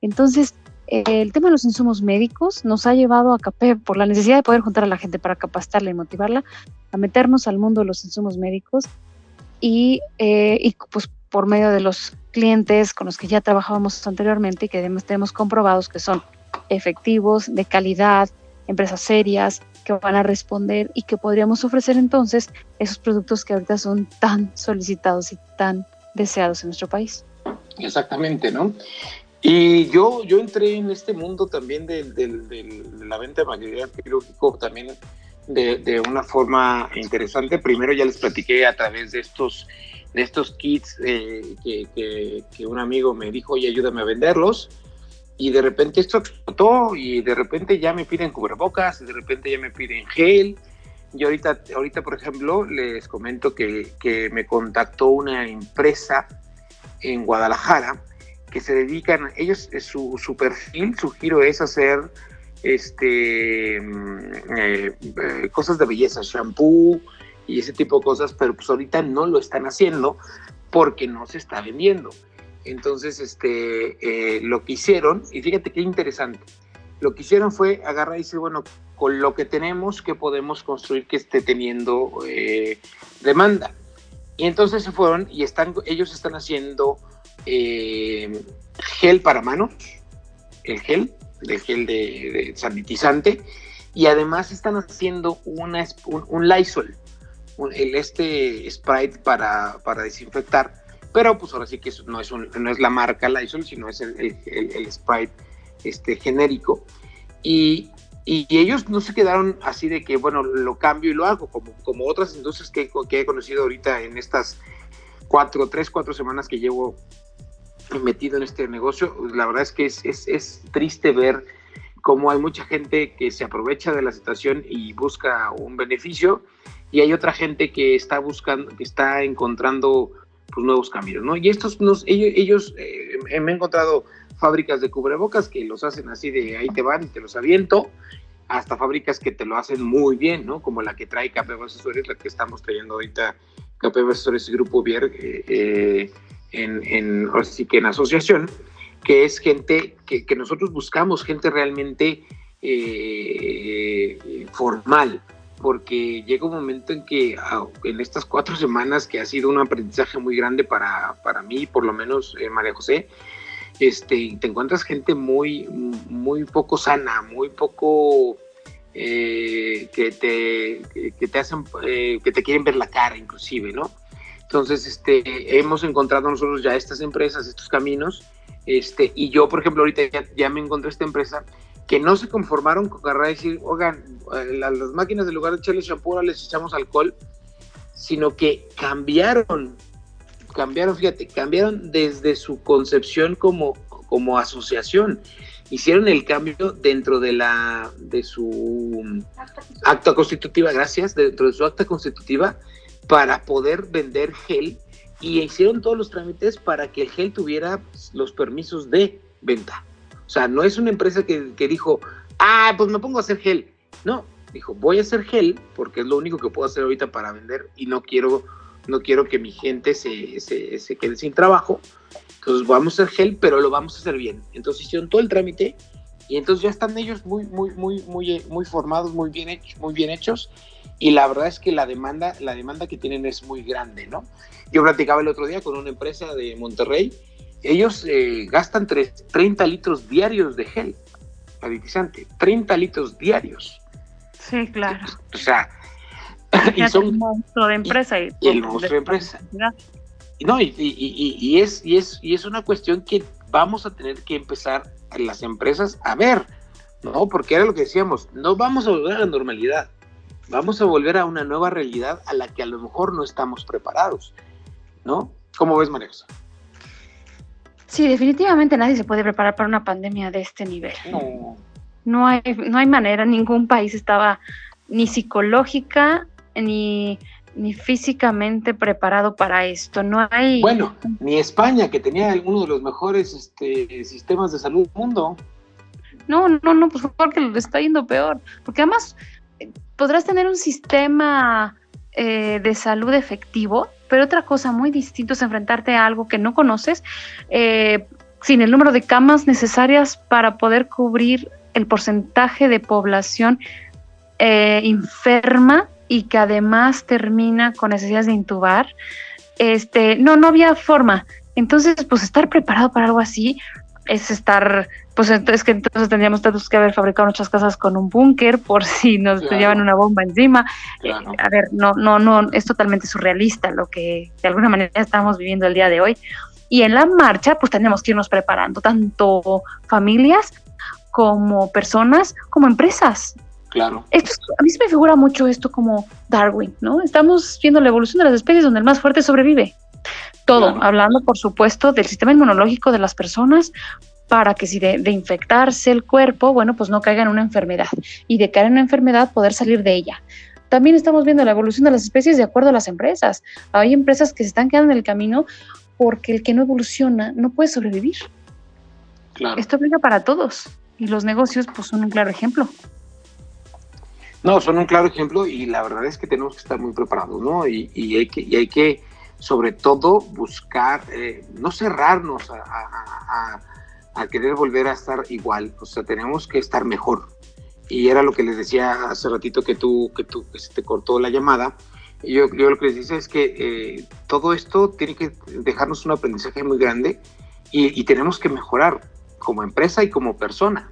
Entonces, el tema de los insumos médicos nos ha llevado a CAPEP por la necesidad de poder juntar a la gente para capacitarla y motivarla a meternos al mundo de los insumos médicos y, eh, y pues por medio de los clientes con los que ya trabajábamos anteriormente y que además tenemos comprobados que son efectivos, de calidad, empresas serias que van a responder y que podríamos ofrecer entonces esos productos que ahorita son tan solicitados y tan deseados en nuestro país. Exactamente, ¿no? Y yo, yo entré en este mundo también de, la venta de material quirúrgico también de, una forma interesante. Primero ya les platiqué a través de estos, de estos kits eh, que, un amigo me dijo, oye, ayúdame a venderlos. Y de repente esto explotó y de repente ya me piden cubrebocas, y de repente ya me piden gel. Y ahorita, ahorita por ejemplo, les comento que, que me contactó una empresa en Guadalajara que se dedican, ellos, su, su perfil, su giro es hacer este mm, eh, eh, cosas de belleza, shampoo y ese tipo de cosas, pero pues ahorita no lo están haciendo porque no se está vendiendo. Entonces, este, lo que hicieron, y fíjate qué interesante, lo que hicieron fue agarrar y decir, bueno, con lo que tenemos, ¿qué podemos construir que esté teniendo demanda? Y entonces se fueron y están, ellos están haciendo eh, gel para manos, el gel, el gel de, sanitizante, y además están haciendo una, un, Lysol, el este Sprite para, para, desinfectar, pero pues ahora sí que no es, no es la marca Lysol, sino es el, el, Sprite este, genérico. Y, y, ellos no se quedaron así de que, bueno, lo cambio y lo hago, como, como otras industrias que, que he conocido ahorita en estas cuatro, tres, cuatro semanas que llevo metido en este negocio, la verdad es que es, es, es, triste ver cómo hay mucha gente que se aprovecha de la situación y busca un beneficio y hay otra gente que está buscando, que está encontrando pues, nuevos caminos, ¿no? Y estos, ellos, ellos eh, me he encontrado fábricas de cubrebocas que los hacen así de ahí te van y te los aviento, hasta fábricas que te lo hacen muy bien, ¿no? Como la que trae KPV Asesores, la que estamos trayendo ahorita KPV Asesores y Grupo Vier, eh, eh en, en, que en asociación, que es gente que, nosotros buscamos, gente realmente eh, formal, porque llega un momento en que ah, en estas cuatro semanas, que ha sido un aprendizaje muy grande para, para mí, por lo menos eh, María José, este, te encuentras gente muy, muy poco sana, muy poco eh, que, te, que te hacen, que te quieren ver la cara inclusive, ¿no? Entonces, este, hemos encontrado nosotros ya estas empresas, estos caminos, este, y yo, por ejemplo, ahorita ya, me encontré esta empresa que no se conformaron con agarrar y decir, oigan, eh, las, máquinas en lugar de echarle shampoo, les echamos alcohol, sino que cambiaron, cambiaron, fíjate, cambiaron desde su concepción como, como asociación. Hicieron el cambio dentro de la de su acta constitutiva, gracias, dentro de su acta constitutiva para poder vender gel y hicieron todos los trámites para que el gel tuviera los permisos de venta. O sea, no es una empresa que, dijo, ah, pues me pongo a hacer gel. No, dijo, voy a hacer gel porque es lo único que puedo hacer ahorita para vender y no quiero, no quiero que mi gente se, se, se quede sin trabajo. Entonces vamos a hacer gel, pero lo vamos a hacer bien. Entonces hicieron todo el trámite y entonces ya están ellos muy, muy, muy, muy, muy formados, muy bien hechos, muy bien hechos y la verdad es que la demanda, la demanda que tienen es muy grande, ¿no? Yo platicaba el otro día con una empresa de Monterrey, ellos eh, gastan 30 litros diarios de gel sanitizante, 30 litros diarios. Sí, claro. O sea, y son el monstruo de empresa y, el monstruo de empresa. No, y, y, es, y, es, y es una cuestión que vamos a tener que empezar las empresas a ver, ¿no? Porque era lo que decíamos, no vamos a volver a la normalidad, vamos a volver a una nueva realidad a la que a lo mejor no estamos preparados, ¿no? ¿Cómo ves, María Sí, definitivamente nadie se puede preparar para una pandemia de este nivel. No. No hay, no hay manera, ningún país estaba ni psicológica ni, ni físicamente preparado para esto. No hay. Bueno, ni España, que tenía uno de los mejores este, sistemas de salud del mundo. No, no, no, pues porque le está yendo peor. Porque además, podrás tener un sistema eh, de salud efectivo, pero otra cosa muy distinta es enfrentarte a algo que no conoces, eh, sin el número de camas necesarias para poder cubrir el porcentaje de población eh, enferma y que además termina con necesidades de intubar. Este, no, no había forma. Entonces, pues estar preparado para algo así es estar pues entonces que entonces tendríamos que haber fabricado nuestras casas con un búnker por [LAUGHS] si nos llevan una bomba encima. Eh, a ver, no, no, no, es totalmente surrealista lo que de alguna manera estamos viviendo el día de hoy. Y en la marcha, pues tenemos que irnos preparando, tanto familias como personas, como empresas. Claro. Esto, a mí se me figura mucho esto como Darwin, ¿no? Estamos viendo la evolución de las especies donde el más fuerte sobrevive. Todo, hablando por supuesto del sistema inmunológico de las personas, para que si de, infectarse el cuerpo, bueno, pues no caiga en una enfermedad y de caer en una enfermedad poder salir de ella. También estamos viendo la evolución de las especies de acuerdo a las empresas. Hay empresas que se están quedando en el camino porque el que no evoluciona no puede sobrevivir. Claro. Esto aplica para todos y los negocios pues son un claro ejemplo. No, son un claro ejemplo y la verdad es que tenemos que estar muy preparados, ¿no? Y, hay, que, y hay que, sobre todo, buscar, eh, no cerrarnos a a querer volver a estar igual, o sea, tenemos que estar mejor. Y era lo que les decía hace ratito que tú, que tú, te cortó la llamada. Yo, yo lo que les dice es que eh, todo esto tiene que dejarnos un aprendizaje muy grande y, y, tenemos que mejorar como empresa y como persona,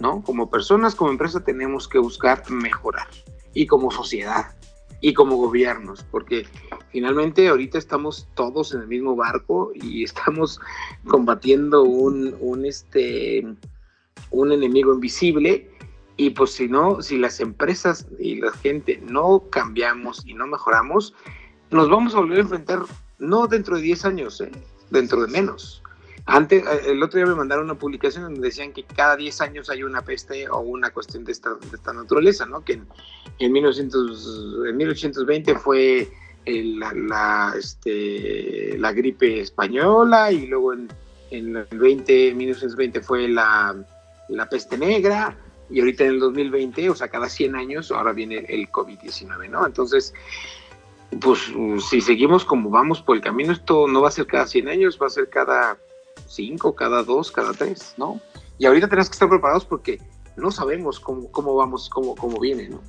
¿no? Como personas, como empresa tenemos que buscar mejorar y como sociedad y como gobiernos, porque finalmente ahorita estamos todos en el mismo barco y [LAUGHS] estamos combatiendo un, un, este, un enemigo invisible y pues si no, si las empresas y la gente no cambiamos y no mejoramos, nos vamos a volver a enfrentar no dentro de 10 años, ¿eh? dentro de menos. Antes, eh, el otro día me mandaron una publicación donde decían que cada 10 años hay una peste o una cuestión de esta, naturaleza, ¿no? Que en, en, 1900, en 1820 fue la, la, este, la gripe española y luego en, en el 20, 1920 fue la, la peste negra y ahorita en el 2020, o sea, cada 100 años, ahora viene el COVID-19, ¿no? Entonces, pues si seguimos como vamos por el camino, esto no va a ser cada 100 años, va a ser cada cinco, cada dos, cada tres, ¿no? Y ahorita tenemos que estar preparados porque no sabemos cómo, cómo vamos, cómo, cómo viene, ¿no?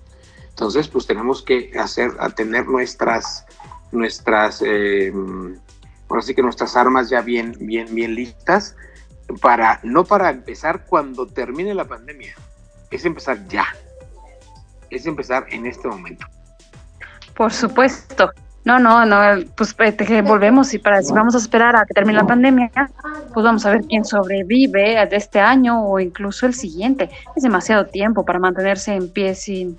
Entonces, pues tenemos que hacer, a tener nuestras, nuestras, eh, ahora sí que nuestras armas ya bien, bien, bien listas para, no para empezar cuando termine la pandemia, es empezar ya, es empezar en este momento. Por supuesto, No, no, no, pues que volvemos y para si vamos a esperar a que termine la pandemia, pues vamos a ver quién sobrevive de este año o incluso el siguiente. Es demasiado tiempo para mantenerse en pie sin,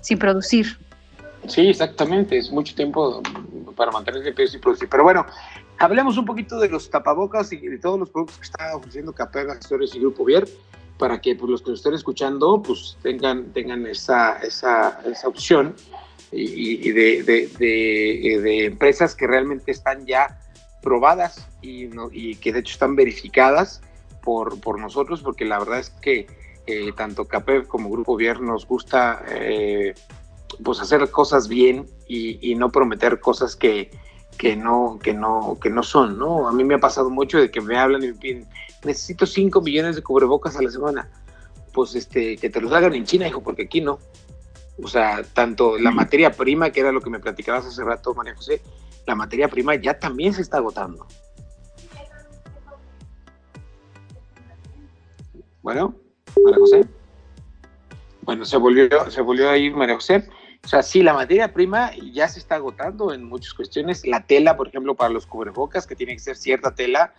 sin producir. Sí, exactamente, es mucho tiempo para mantenerse en pie sin producir. Pero bueno, hablemos un poquito de los tapabocas y de todos los productos que está ofreciendo Capega Gestores y Grupo Vier para que pues, los que lo estén escuchando pues tengan, tengan esa, esa, esa opción y, de, de, de, empresas que realmente están ya probadas y, y que de hecho están verificadas por, por nosotros, porque la verdad es que eh, tanto CAPEV como Grupo Vier nos gusta eh, pues hacer cosas bien y, no prometer cosas que, que, no, que, no, que no son, ¿no? A mí me ha pasado mucho de que me hablan y me piden, necesito 5 millones de cubrebocas a la semana. Pues este, que te los hagan en China, hijo, porque aquí no. O sea, tanto la materia prima, que era lo que me platicabas hace rato, María José, la materia prima ya también se está agotando. Bueno, María José. Bueno, se volvió, se volvió a ir María José. O sea, sí, la materia prima ya se está agotando en muchas cuestiones. La tela, por ejemplo, para los cubrebocas, que tiene que ser cierta tela,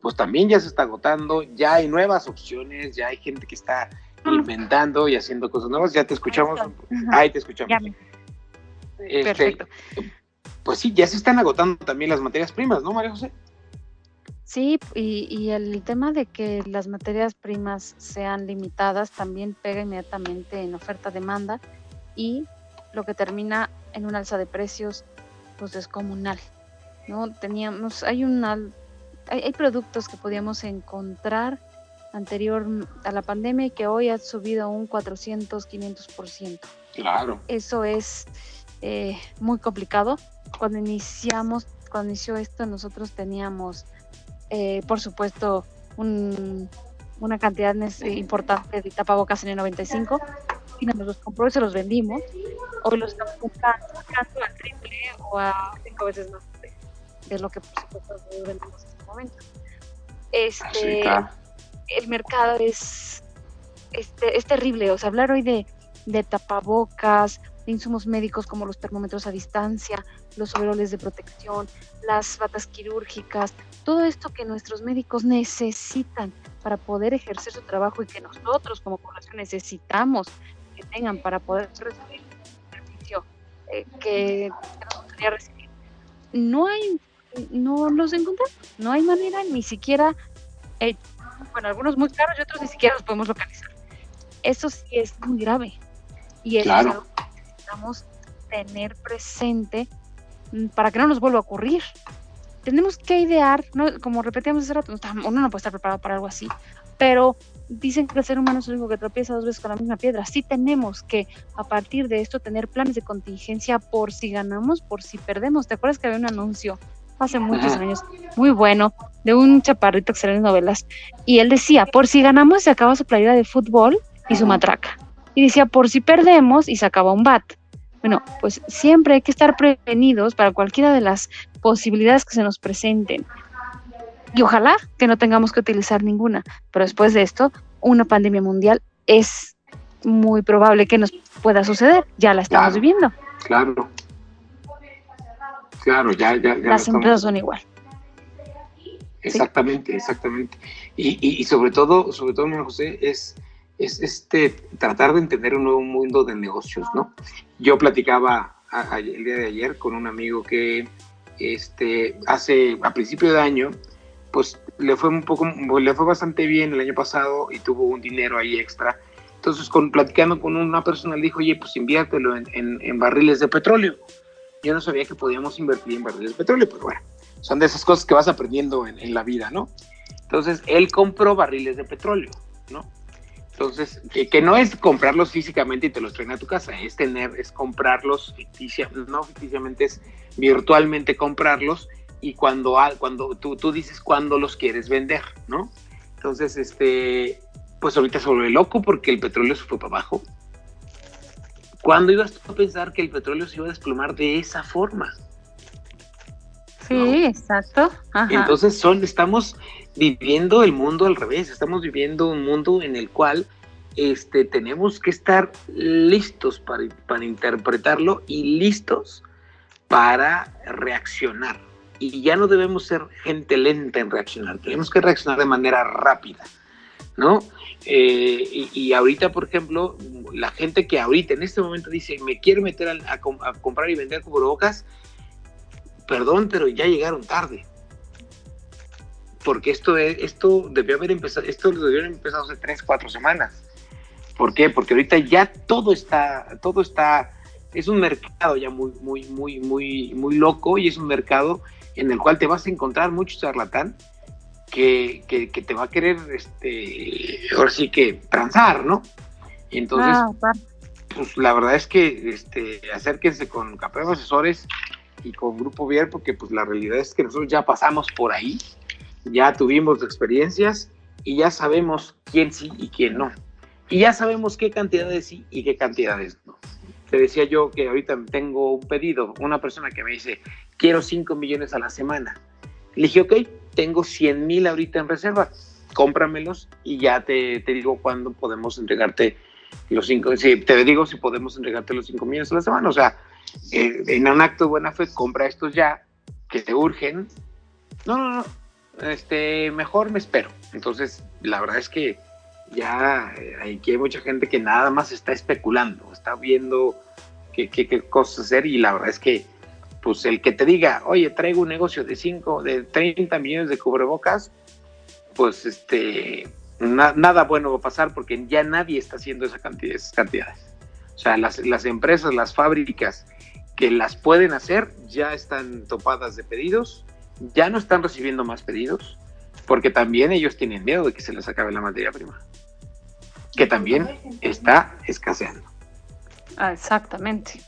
pues también ya se está agotando. Ya hay nuevas opciones, ya hay gente que está inventando y haciendo cosas nuevas. Ya te escuchamos. Ahí te escuchamos. Este, Perfecto. Pues sí, ya se están agotando también las materias primas, ¿no, María José? Sí, y, y, el tema de que las materias primas sean limitadas también pega inmediatamente en oferta-demanda y lo que termina en un alza de precios pues descomunal. ¿no? Teníamos, hay una hay, hay productos que podíamos encontrar anterior a la pandemia y que hoy ha subido un 400, 500%. Claro. Eso es eh, muy complicado. Cuando iniciamos, cuando inició esto, nosotros teníamos, eh, por supuesto, una cantidad importante de tapabocas en el 95 y nos los compró y se los vendimos. Hoy los estamos comprando, al triple o a cinco veces más de, lo que por supuesto vendemos en este momento. Este, el mercado es, este, es terrible. O sea, hablar hoy de, de tapabocas, de insumos médicos como los termómetros a distancia, los overoles de protección, las batas quirúrgicas, todo esto que nuestros médicos necesitan para poder ejercer su trabajo y que nosotros como población necesitamos que tengan para poder recibir el servicio eh, que, nos gustaría recibir. No hay, no los encontramos, no hay manera ni siquiera eh, bueno, algunos muy caros y otros ni siquiera los podemos localizar. Eso sí es muy grave. Y eso es algo que necesitamos tener presente mm, para que no nos vuelva a ocurrir. Tenemos que idear, como repetíamos hace rato, uno no puede estar preparado para algo así, pero dicen que el ser humano es el único que tropieza dos veces con la misma piedra. Sí tenemos que, a partir de esto, tener planes de contingencia por si ganamos, por si perdemos. ¿Te acuerdas que había un anuncio hace muchos años, muy bueno, de un chaparrito que sale novelas. Y él decía, por si ganamos se acaba su playera de fútbol y su matraca. Y decía, por si perdemos y se acaba un bat. Bueno, pues siempre hay que estar prevenidos para cualquiera de las posibilidades que se nos presenten. Y ojalá que no tengamos que utilizar ninguna. Pero después de esto, una pandemia mundial es muy probable que nos pueda suceder. Ya la estamos viviendo. Claro. Claro, ya, ya, Las empresas son igual. Exactamente, exactamente. Y, y, sobre todo, sobre todo, José, es, es este tratar de entender un nuevo mundo de negocios, ¿no? Yo platicaba el día de ayer con un amigo que este, hace, a principio de año, pues le fue un poco, le fue bastante bien el año pasado y tuvo un dinero ahí extra. Entonces, con, platicando con una persona, le dijo, oye, pues inviértelo en, en barriles de petróleo yo no sabía que podíamos invertir en barriles de petróleo, pero bueno, son de esas cosas que vas aprendiendo en, la vida, ¿no? Entonces, él compró barriles de petróleo, ¿no? Entonces, que, no es comprarlos físicamente y te los traen a tu casa, es tener, es comprarlos ficticiamente, no ficticiamente, es virtualmente comprarlos y cuando, cuando tú, tú dices cuándo los quieres vender, ¿no? Entonces, este, pues ahorita se vuelve loco porque el petróleo se fue para abajo, ¿Cuándo ibas a pensar que el petróleo se iba a desplomar de esa forma? Sí, exacto. Entonces son, estamos viviendo el mundo al revés, estamos viviendo un mundo en el cual este, tenemos que estar listos para, para interpretarlo y listos para reaccionar. Y ya no debemos ser gente lenta en reaccionar, tenemos que reaccionar de manera rápida, ¿no? Eh, y, ahorita, por ejemplo, la gente que ahorita en este momento dice, me quiero meter a, comprar y vender cubrebocas, perdón, pero ya llegaron tarde. Porque esto, esto debió haber empezado, esto debió haber empezado hace tres, cuatro semanas. ¿Por qué? Porque ahorita ya todo está, todo está, es un mercado ya muy, muy, muy, muy, muy loco y es un mercado en el cual te vas a encontrar mucho charlatán que, que, te va a querer, este, ahora sí que transar, ¿no? Entonces, ah, pues la verdad es que este, acérquense con Capeo Asesores y con Grupo Vier, porque pues la realidad es que nosotros ya pasamos por ahí, ya tuvimos experiencias y ya sabemos quién sí y quién no. Y ya sabemos qué cantidades sí y qué cantidades no. Te decía yo que ahorita tengo un pedido, una persona que me dice, quiero 5 millones a la semana. Le dije, ok, tengo 100 mil ahorita en reserva, cómpramelos y ya te, te digo cuándo podemos entregarte los 5, si te digo si podemos entregarte los 5 millones a la semana. O sea, eh, en un acto de buena fe, compra estos ya, que te urgen. No, no, no, este, mejor me espero. Entonces, la verdad es que ya eh, aquí hay mucha gente que nada más está especulando, está viendo qué, qué, qué cosas hacer y la verdad es que pues el que te diga, oye, traigo un negocio de 5, de 30 millones de cubrebocas, pues este, nada bueno va a pasar porque ya nadie está haciendo esa cantidad, esas cantidades. O sea, las, las empresas, las fábricas que las pueden hacer ya están topadas de pedidos, ya no están recibiendo más pedidos, porque también ellos tienen miedo de que se les acabe la materia prima, que también está escaseando. Ah, exactamente.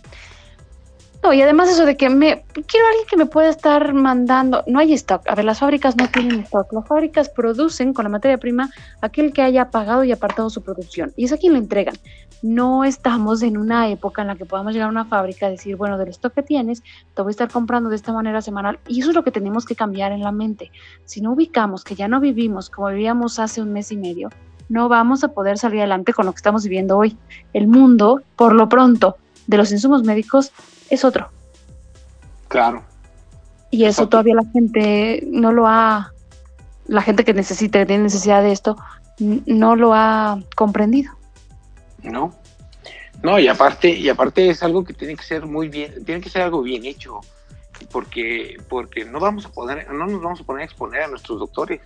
No, y además eso de que me quiero alguien que me pueda estar mandando, no hay stock. A ver, las fábricas no tienen stock. Las fábricas producen con la materia prima aquel que haya pagado y apartado su producción. Y es a quien le entregan. No estamos en una época en la que podamos llegar a una fábrica y decir, bueno, del stock que tienes, te voy a estar comprando de esta manera semanal. Y eso es lo que tenemos que cambiar en la mente. Si no ubicamos que ya no vivimos como vivíamos hace un mes y medio, no vamos a poder salir adelante con lo que estamos viviendo hoy. El mundo, por lo pronto, de los insumos médicos es otro. Claro. Y eso todavía la gente no lo ha, la gente que necesita, que tiene necesidad de esto, no lo ha comprendido. No. No, y aparte, y aparte es algo que tiene que ser muy bien, tiene que ser algo bien hecho, porque, porque no vamos a poder, no nos vamos a poner a exponer a nuestros doctores,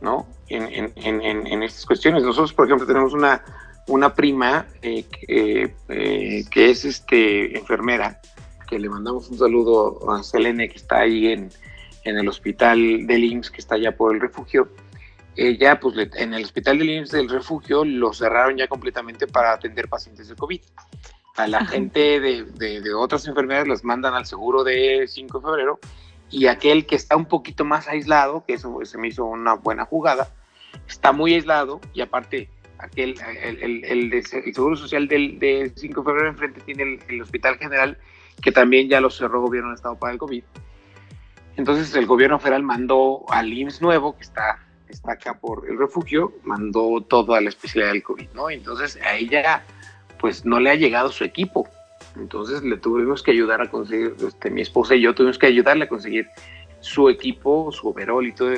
¿no? En, en, en, en estas cuestiones. Nosotros, por ejemplo, tenemos una, una prima eh, eh, que es este enfermera, que le mandamos un saludo a Selene, que está ahí en, el hospital del IMSS, que está allá por el refugio. Ella, pues en el hospital del IMSS del refugio lo cerraron ya completamente para atender pacientes de COVID. A la gente de, de, otras enfermedades las mandan al seguro de 5 de febrero y aquel que está un poquito más aislado, que eso se me hizo una buena jugada, está muy aislado y aparte aquel, el, el, Seguro Social del, 5 de febrero enfrente tiene el, Hospital General, que también ya lo cerró el gobierno del Estado para el COVID. Entonces el gobierno federal mandó al IMSS nuevo, que está, está acá por el refugio, mandó todo a la especialidad del COVID, ¿no? Entonces a ella, pues no le ha llegado su equipo. Entonces le tuvimos que ayudar a conseguir, este, mi esposa y yo tuvimos que ayudarle a conseguir su equipo, su overall y todo,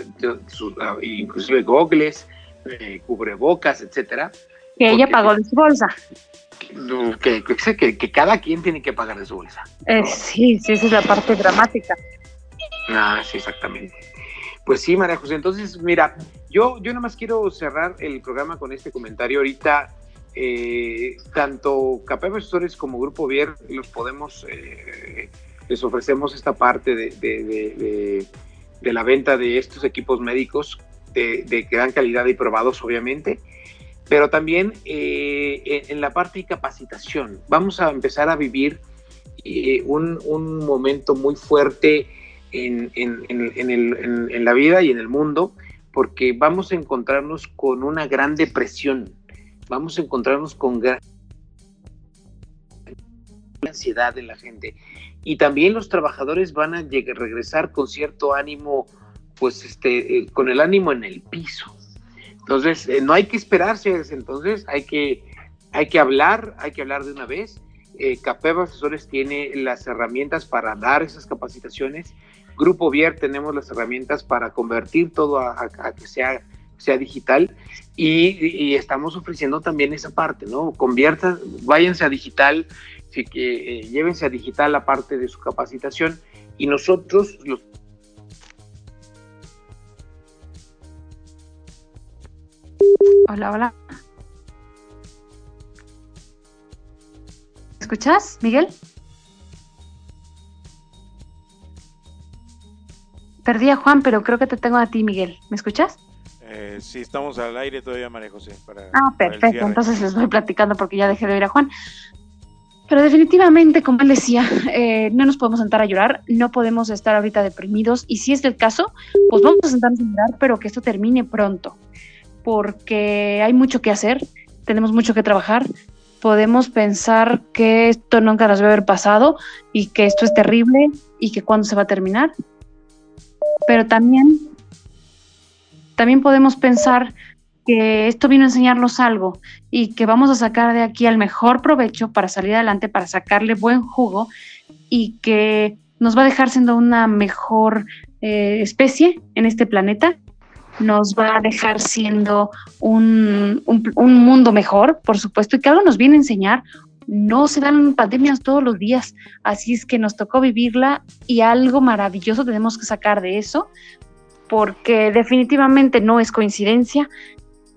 ah, inclusive gogles, eh, cubrebocas, etcétera. Que ella pagó de su bolsa. Que, que, que, cada quien tiene que pagar de su bolsa. Eh, sí, sí, esa es la parte dramática. Ah, sí, exactamente. Pues sí, María José. Entonces, mira, yo, yo más quiero cerrar el programa con este comentario. Ahorita, eh, tanto Capé Asesores como Grupo Vier los podemos, les ofrecemos esta parte de, de, de, la venta de estos equipos médicos de, gran calidad y probados, obviamente, pero también eh, en, la parte de capacitación. Vamos a empezar a vivir eh, un, momento muy fuerte en, en, la vida y en el mundo, porque vamos a encontrarnos con una gran depresión, vamos a encontrarnos con gran ansiedad en la gente. Y también los trabajadores van a regresar con cierto ánimo pues este, eh, con el ánimo en el piso. Entonces, eh, no hay que esperarse, entonces hay que, hay que hablar, hay que hablar de una vez eh, CAPEV Asesores tiene las herramientas para dar esas capacitaciones. Grupo Vier tenemos las herramientas para convertir todo a, que sea, sea digital y, estamos ofreciendo también esa parte, ¿no? Conviertan, váyanse a digital, que, eh, llévense a digital la parte de su capacitación y nosotros los Hola, hola. escuchas, Miguel? Perdí a Juan, pero creo que te tengo a ti, Miguel. ¿Me escuchas? Eh, sí, estamos al aire todavía, María José. ah, perfecto. Entonces les voy platicando porque ya dejé de oír a Juan. Pero definitivamente, como él decía, eh, no nos podemos sentar a llorar, no podemos estar ahorita deprimidos y si es el caso, pues vamos a sentarnos a llorar, pero que esto termine pronto, porque hay mucho que hacer, tenemos mucho que trabajar, podemos pensar que esto nunca nos debe haber pasado y que esto es terrible y que cuándo se va a terminar. Pero también, también podemos pensar que esto vino a enseñarnos algo y que vamos a sacar de aquí el mejor provecho para salir adelante, para sacarle buen jugo y que nos va a dejar siendo una mejor eh, especie en este planeta nos va a dejar siendo un, mundo mejor, por supuesto, y que algo nos viene a enseñar. No se dan pandemias todos los días, así es que nos tocó vivirla y algo maravilloso tenemos que sacar de eso, porque definitivamente no es coincidencia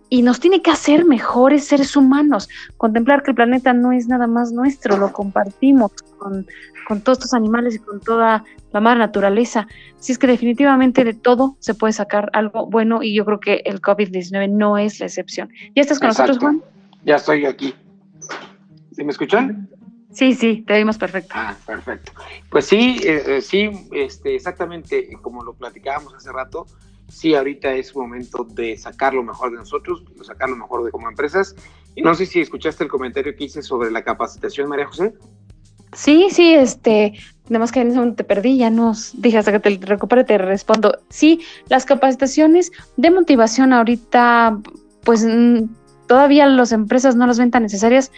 y nos tiene que hacer mejores seres humanos, contemplar que el planeta no es nada más nuestro, lo compartimos con, con todos estos animales y con toda la madre naturaleza. Así es que definitivamente de todo se puede sacar algo bueno y yo creo que el COVID-19 no es la excepción. ¿Ya estás con nosotros, Juan? Ya estoy aquí. ¿Sí me escuchan? Sí, sí, te oímos perfecto. Ah, perfecto. Pues sí, eh, eh, sí, este, exactamente como lo platicábamos hace rato, sí, ahorita es momento de sacar lo mejor de nosotros, sacar lo mejor de como empresas. Y no sé si escuchaste el comentario que hice sobre la capacitación, María José. Sí, sí, este, nada más que en ese momento te perdí, ya nos dije hasta que te recupere, te respondo. Sí, las capacitaciones de motivación ahorita, pues todavía las empresas no las ven tan necesarias,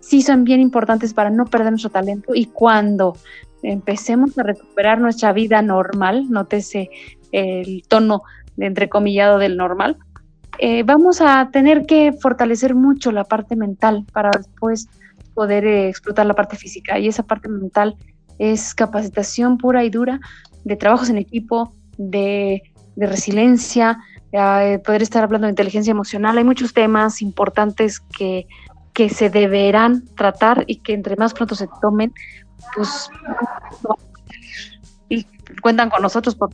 sí son bien importantes para no perder nuestro talento y cuando empecemos a recuperar nuestra vida normal, nótese el tono de entrecomillado del normal, eh, vamos a tener que fortalecer mucho la parte mental para después poder eh, explotar la parte física y esa parte mental es capacitación pura y dura de trabajos en equipo, de, resiliencia, eh, poder estar hablando de inteligencia emocional. Hay muchos temas importantes que, que se deberán tratar y que entre más pronto se tomen, pues y cuentan con nosotros, por,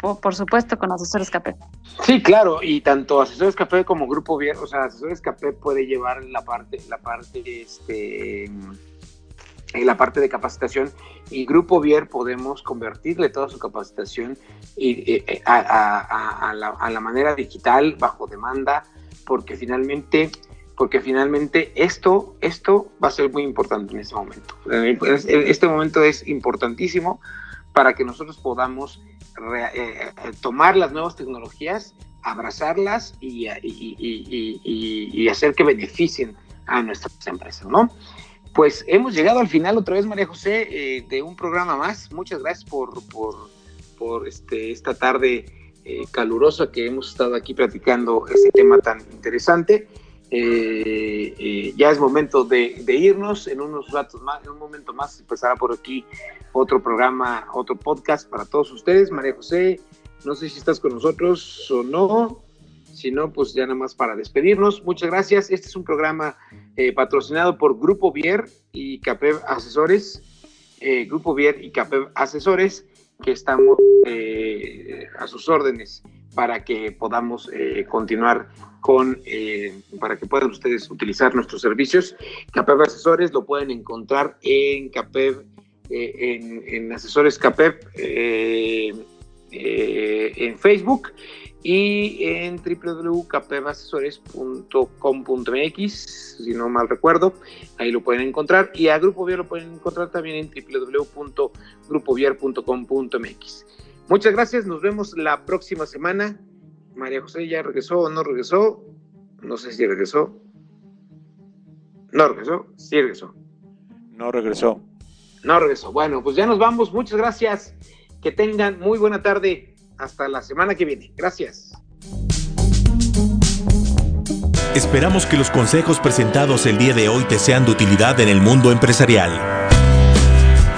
por, supuesto, con Asesores Café. Sí, claro, y tanto Asesores Café como Grupo Vier, o sea, Asesores Café puede llevar la parte, la parte, este, la parte de capacitación y Grupo Vier podemos convertirle toda su capacitación y, eh, eh, a, la, manera digital, bajo demanda, porque finalmente porque finalmente esto, esto va a ser muy importante en este momento. Este momento es importantísimo para que nosotros podamos eh, eh, tomar las nuevas tecnologías, abrazarlas y, hacer que beneficien a nuestras empresas, ¿no? Pues hemos llegado al final otra vez, María José, eh, de un programa más. Muchas gracias por, por, este, esta tarde calurosa que hemos estado aquí platicando este tema tan interesante. Eh, eh, ya es momento de, irnos en unos ratos más, en un momento más empezará por aquí otro programa, otro podcast para todos ustedes. María José, no sé si estás con nosotros o no. Si no, pues ya nada más para despedirnos. Muchas gracias. Este es un programa eh, patrocinado por Grupo Vier y CAPEV Asesores. Grupo Vier y CAPEV Asesores, que estamos a sus órdenes para que podamos continuar con, eh, para que puedan ustedes utilizar nuestros servicios. CAPEV Asesores lo pueden encontrar en CAPEV, eh, en, Asesores CAPEV eh, en Facebook y en www.capevasesores.com.mx, si no mal recuerdo, ahí lo pueden encontrar. Y a Grupo Vier lo pueden encontrar también en www.grupovier.com.mx. Muchas gracias, nos vemos la próxima semana. María José ya regresó o no regresó. No sé si regresó. No regresó, sí regresó. No regresó. No regresó. Bueno, pues ya nos vamos. Muchas gracias. Que tengan muy buena tarde. Hasta la semana que viene. Gracias. Esperamos que los consejos presentados el día de hoy te sean de utilidad en el mundo empresarial.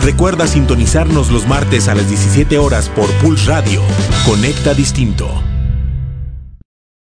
Recuerda sintonizarnos los martes a las 17 horas por Pulse Radio. Conecta Distinto.